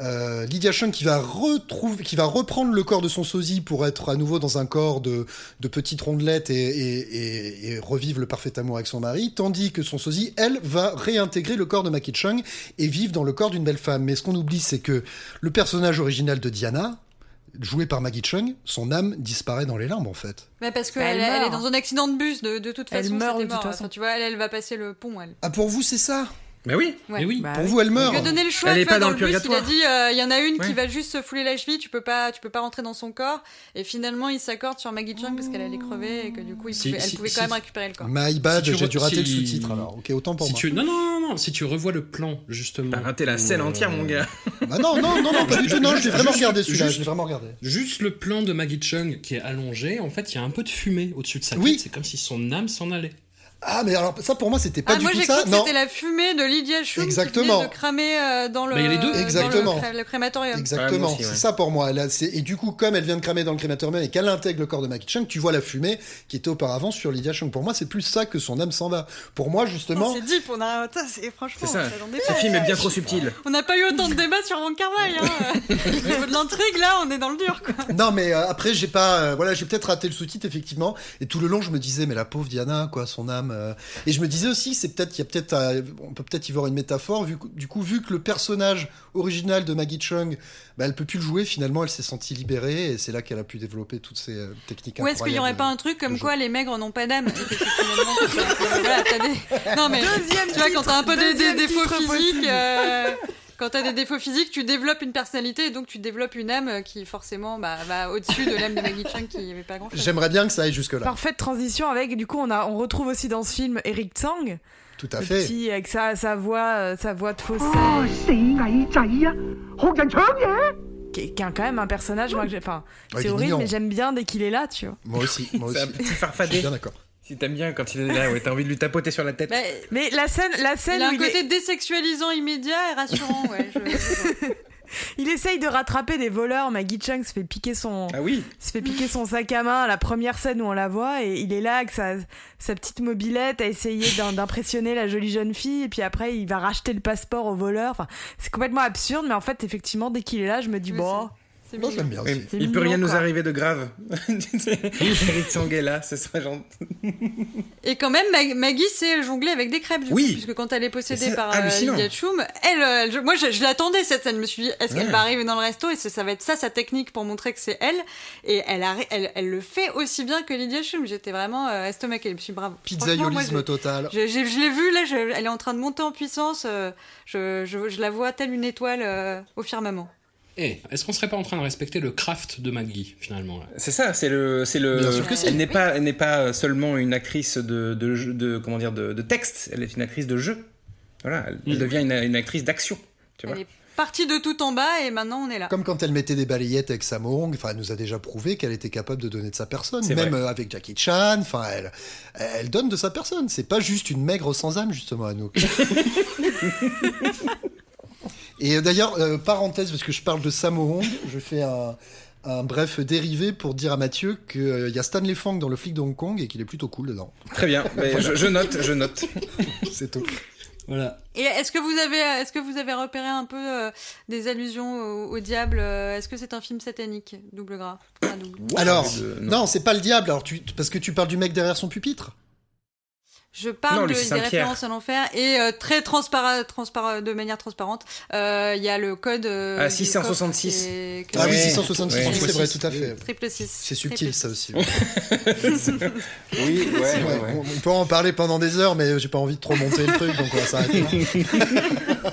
euh, Lydia Chung qui va retrouver, qui va reprendre le corps de son sosie pour être à nouveau dans un corps de, de petite rondelette et, et, revivre le parfait amour avec son mari, tandis que son sosie, elle, va réintégrer le corps de Maki Chung et vivre dans le corps d'une belle femme. Mais ce qu'on oublie, c'est que le personnage original de Diana, joué par Maggie Chung, son âme disparaît dans les limbes en fait. Mais parce qu'elle elle elle est meurt. dans un accident de bus, de, de toute Elle façon. meurt c'était de toute mort. façon. Enfin, tu vois, elle, elle va passer le pont, elle. Ah pour vous c'est ça? Mais oui. Ouais. Mais oui. Bah Pour oui. vous elle Il meurt lui a donné le choix. Elle tu est vois, pas dans le bus, il a purgatoire. dit, euh, il y en a une Ouais. qui va juste se fouler la cheville, tu peux pas, tu peux pas rentrer dans son corps. Et finalement, il s'accorde sur Maggie Chung parce qu'elle allait crever et que du coup, il Si- pouvait- elle pouvait si- quand même récupérer le corps. My bad, j'ai dû rater le sous-titre alors. Ok, autant pour Si moi. tu... Non, non, non, non, si tu revois le plan, justement. T'as raté la scène euh, entière, mon gars. [laughs] Ah non, non, non, non, pas du tout, non, je l'ai vraiment regardé celui-là, l'ai vraiment regardé. Juste le plan de Maggie Chung qui est allongé, en fait, il y a un peu de fumée au-dessus de sa Oui. tête. C'est comme si son âme s'en allait. Ah, mais alors ça pour moi c'était pas ah, du moi tout ça. cru que Non, c'était la fumée de Lydia Chung Exactement. qui de cramer euh, dans le, Bah, il y a les deux. dans le Exactement. le crématorium. exactement, c'est ça pour moi. A- c'est- et du coup, comme elle vient de cramer dans le crématorium et qu'elle intègre le corps de Maggie Chung, tu vois la fumée qui était auparavant sur Lydia Chung. Pour moi, c'est plus ça que son âme s'en va. Pour moi, justement, C'est deep, on a. C'est franchement. C'est ça. Ce pas. film est bien trop subtil. On n'a pas eu autant de débats sur Wong Kar Wai. Hein. [laughs] Au niveau de l'intrigue, là, on est dans le dur, quoi. non, mais euh, après, j'ai pas, euh, voilà, j'ai peut-être raté le sous-titre effectivement. Et tout le long, je me disais, mais la pauvre Diana, quoi, son âme, euh. Et je me disais aussi, c'est peut-être, il y a peut-être, euh, on peut peut-être y voir une métaphore. Vu, que- du coup, vu que le personnage original de Maggie Chung, bah, elle peut plus le jouer. Finalement, elle s'est sentie libérée et c'est là qu'elle a pu développer toutes ces euh, techniques. Ou est-ce qu'il y aurait pas un truc comme quoi les maigres n'ont pas d'âme? [laughs] Voilà, des- [laughs] Non mais Deuxième tu vois quand t'as un peu des, des défauts physiques, euh, quand t'as des défauts physiques, tu développes une personnalité et donc tu développes une âme qui forcément bah, va au-dessus de l'âme de Maggie Chung qui n'y avait pas grand chose. J'aimerais bien que ça aille jusque-là. Parfaite transition avec, du coup, on, a, on retrouve aussi dans ce film Eric Tsang. Tout à fait. Petit, avec sa, sa voix, euh, sa voix de faussaire. Oh, qui est quand même un personnage, moi, que j'ai. Enfin, c'est horrible, mais j'aime bien dès qu'il est là, tu vois. Moi aussi, moi aussi. C'est un petit farfadé. Je suis bien d'accord. Si t'aimes bien quand il est là, ouais, t'as envie de lui tapoter sur la tête. Bah, Mais la scène, la il scène a où un il, est- côté désexualisant immédiat et rassurant, ouais. je- [laughs] il essaye de rattraper des voleurs, Maggie Chung se fait piquer son, Ah oui. se fait piquer son sac à main à la première scène où on la voit et il est là avec sa, sa petite mobilette à essayer d'im- d'impressionner la jolie jeune fille et puis après il va racheter le passeport au voleur. Enfin, c'est complètement absurde, mais en fait, effectivement, dès qu'il est là, je me dis, Oui, bon, C'est Moi, mignon. j'aime bien Oui, aussi. C'est il peut rien nous arriver de grave. Eric Tsang est là, ce serait genre. Et quand même, Mag- Maggie sait jongler avec des crêpes, du Oui. coup, puisque quand elle est possédée par euh. Lydia Chum, elle, euh, elle- je- moi, je, je l'attendais cette scène. Je me suis dit, est-ce qu'elle va arriver dans le resto et ça, ça va être ça sa technique pour montrer que c'est elle Et elle, arri- elle, elle le fait aussi bien que Lydia Chum. J'étais vraiment euh, estomaquée. Je me suis dit, bravo. Je- total. je, je- je l'ai vue là, je- elle est en train de monter en puissance. euh, je, je- je la vois telle une étoile euh, au firmament. Eh, est-ce qu'on serait pas en train de respecter le craft de Maggie, finalement là? C'est ça, c'est le, c'est le. Bien sûr que si. Elle n'est pas, elle n'est pas seulement une actrice de, de, jeu- de comment dire, de, de texte. Elle est une actrice de jeu. Voilà, elle, elle Mm. devient une, une actrice d'action. Tu vois. Elle est partie de tout en bas et maintenant on est là. Comme quand elle mettait des balayettes avec sa Hong, enfin, elle nous a déjà prouvé qu'elle était capable de donner de sa personne, C'est même vrai. euh, avec Jackie Chan. Enfin, elle, elle donne de sa personne. C'est pas juste une maigre sans âme, justement, Anouk. [laughs] Et euh, d'ailleurs, euh, parenthèse, parce que je parle de Sammo Hong, je fais un, un bref dérivé pour dire à Mathieu qu'il y a Stanley Fang dans Le flic de Hong Kong et qu'il est plutôt cool dedans. Très bien. Mais je, je note, je note. [laughs] C'est tout. Voilà. Et est-ce que vous avez, est-ce que vous avez repéré un peu euh, des allusions au, au diable euh, Est-ce que c'est un film satanique, double gras? Double. Alors, Euh, non, c'est pas le diable, alors tu, parce que tu parles du mec derrière son pupitre? Je parle Non, de, lui, des références à l'enfer et euh, très transpara- de manière transparente. euh, Il y a le code. euh, Ah, du 666. coffre qui est- que- Ah oui, Ouais, 666, ouais. c'est vrai, tout à fait. Triple 6. C'est subtil, ça aussi. [laughs] Oui, ouais. On, on peut en parler pendant des heures, mais j'ai pas envie de trop monter le truc, donc on va s'arrêter là.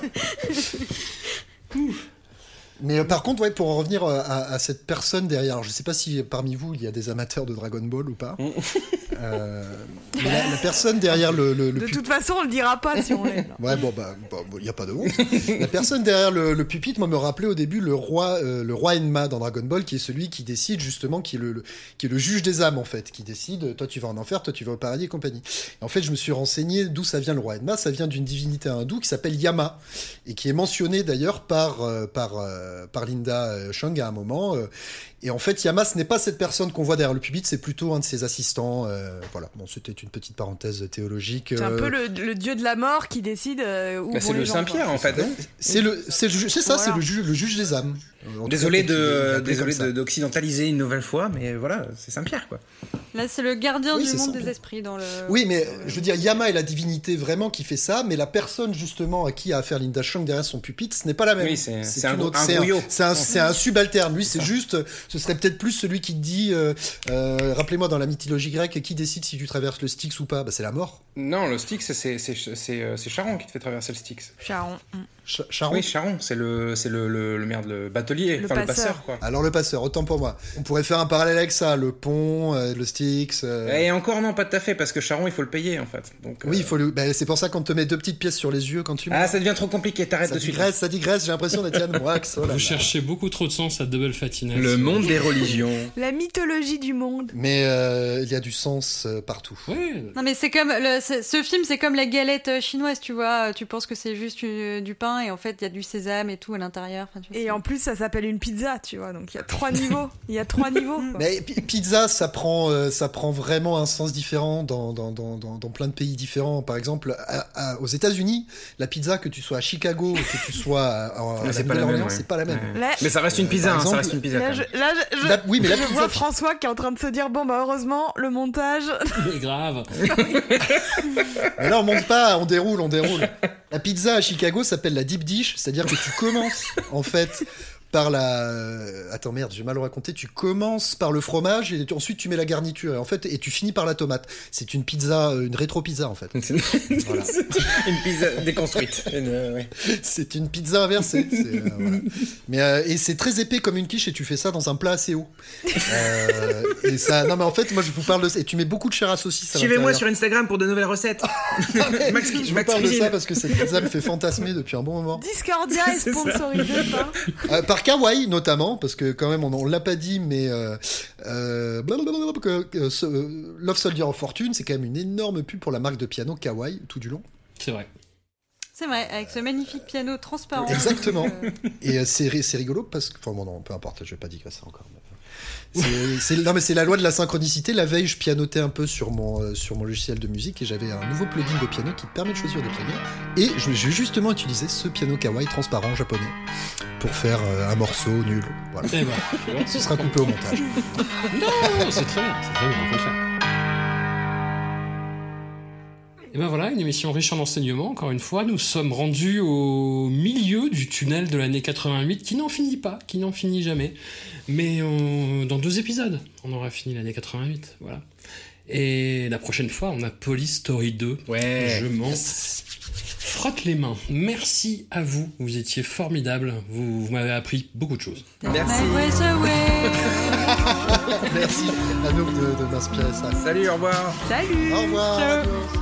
Mais euh, par contre, ouais, pour en revenir euh, à, à cette personne derrière, alors, je sais pas si parmi vous il y a des amateurs de Dragon Ball ou pas. [laughs] Euh, mais la, la personne derrière le, le, le de toute façon, on le dira pas si on là. Ouais, bon, bah, il n'y a pas de honte. La personne derrière le, le pupitre, moi, me rappelait au début le roi, euh, le roi Enma dans Dragon Ball, qui est celui qui décide justement, qui est le, qui est le juge des âmes, en fait, qui décide, toi tu vas en enfer, toi tu vas au paradis et compagnie. Et en fait, je me suis renseigné d'où ça vient le roi Enma. Ça vient d'une divinité hindoue qui s'appelle Yama, et qui est mentionnée d'ailleurs par, euh, par, par Linda Chung à un moment. et en fait, Yama, ce n'est pas cette personne qu'on voit derrière le pupitre, c'est plutôt un de ses assistants. euh, voilà, bon, c'était une petite parenthèse théologique. C'est un euh, peu le, le dieu de la mort qui décide euh, où Bah, c'est le Saint-Pierre, en fait. C'est le, c'est ça, Voilà. c'est le juge, le juge des âmes. Euh, en Désolé de, désolé d'occidentaliser une nouvelle fois, mais voilà, c'est Saint-Pierre, quoi. Là, c'est le gardien Oui, du monde des esprits dans le. Oui, mais euh, je veux dire, Yama est la divinité vraiment qui fait ça, mais la personne justement à qui a affaire Linda Chung derrière son pupitre, ce n'est pas la même. Oui, c'est- un autre- un c'est un, subalterne. Lui, c'est juste, ce serait peut-être plus celui qui dit, euh, euh, rappelez-moi dans la mythologie grecque, qui décide si tu traverses le Styx ou pas Bah, c'est la mort. Non, le Styx, c'est- c'est c'est- c'est, c'est Charon qui te fait traverser le Styx. Charon. Ch- Charon. Oui, Charon, c'est le, c'est le, le, le merde, le batelier, Le enfin le passeur. passeur, quoi. Alors le passeur, autant pour moi. On pourrait faire un parallèle avec ça, le pont, euh, le Styx. euh, Et encore non, pas tout à fait, parce que Charon, il faut le payer, en fait. Donc, Oui, euh, il faut le. bah, c'est pour ça qu'on te met deux petites pièces sur les yeux quand tu. Ah, ça devient trop compliqué, t'arrêtes ça de suite. digresse, ça digresse. J'ai l'impression d'être Yann Moix. oh. Vous cherchez beaucoup trop de sens à Double Fatiness. Le monde des religions. La mythologie du monde. Mais euh, il y a du sens euh, partout. Ouais. Non mais c'est comme ce film, c'est comme la galette euh, chinoise, tu vois. Tu penses que c'est juste une- du pain pain et en fait il y a du sésame et tout à l'intérieur. Enfin, Et en plus, ça s'appelle une pizza, tu vois. Donc il y a trois [laughs] niveaux. Il y a trois niveaux. quoi. Mais pi- pizza, ça prend, euh, ça prend vraiment un sens différent dans, dans, dans, dans, dans plein de pays différents. Par exemple, à- à- aux États-Unis, la pizza, que tu sois à Chicago ou que tu sois à, à- c'est pas la même, ouais. c'est pas la même. Ouais. Là- Mais ça reste une Euh, pizza, hein, ça reste une pizza. Là, je, même. là, je, je- La- oui, mais la je pizza- vois François qui est en train de se dire bon bah heureusement le montage. [laughs] Mais grave. [laughs] Mais là, on monte pas, on déroule, on déroule. La pizza à Chicago s'appelle la deep dish, c'est-à-dire que tu commences, en fait, par la. euh, Attends, merde, j'ai mal raconté. Tu commences par le fromage et tu- ensuite tu mets la garniture. Et en fait, et tu finis par la tomate. C'est une pizza, euh, une rétro-pizza, en fait. [laughs] Une... Voilà. [laughs] une pizza déconstruite. Euh, ouais. C'est une pizza inversée. euh, voilà. Mais euh, et c'est très épais comme une quiche et tu fais ça dans un plat assez haut. Euh, et ça, non mais en fait, moi je vous parle de ça. Et tu mets beaucoup de chair à saucisse. Suivez-moi sur Instagram pour de nouvelles recettes. [laughs] Max, Je vous parle de ça parce que cette pizza me fait fantasmer depuis un bon moment. Discordia est C'est ça. sponsorisé par. Par Kawaii notamment, parce que quand même on, on l'a pas dit, mais euh, euh, blablabla, que- que ce- euh, Love Soldier of Fortune, c'est quand même une énorme pub pour la marque de piano Kawaii tout du long. C'est vrai. C'est vrai, avec ce magnifique piano transparent. Exactement. Et c'est ri- c'est rigolo parce que, enfin bon non, peu importe, je vais pas digresser encore. C'est- c'est- non mais c'est la loi de la synchronicité. La veille, je pianotais un peu sur mon euh, sur mon logiciel de musique et j'avais un nouveau plugin de piano qui te permet de choisir des pianos. Et je vais justement utiliser ce piano kawaii transparent japonais pour faire euh, un morceau nul. Voilà. Et ben, tu vois. Ce sera coupé au montage. Non, c'est très bien, c'est très bien, au contraire. Et ben voilà, une émission riche en enseignements. Encore une fois, nous sommes rendus au milieu du tunnel de l'année 88 qui n'en finit pas, qui n'en finit jamais. Mais on- dans deux épisodes, on aura fini l'année 88. Voilà. Et la prochaine fois, on a Police Story 2. Ouais. Je m'en frotte les mains. Merci à vous, vous étiez formidables. Vous, vous m'avez appris beaucoup de choses. Merci. [laughs] Merci à nous de, de m'inspirer ça. Salut, au revoir. Salut. Au revoir. Ciao.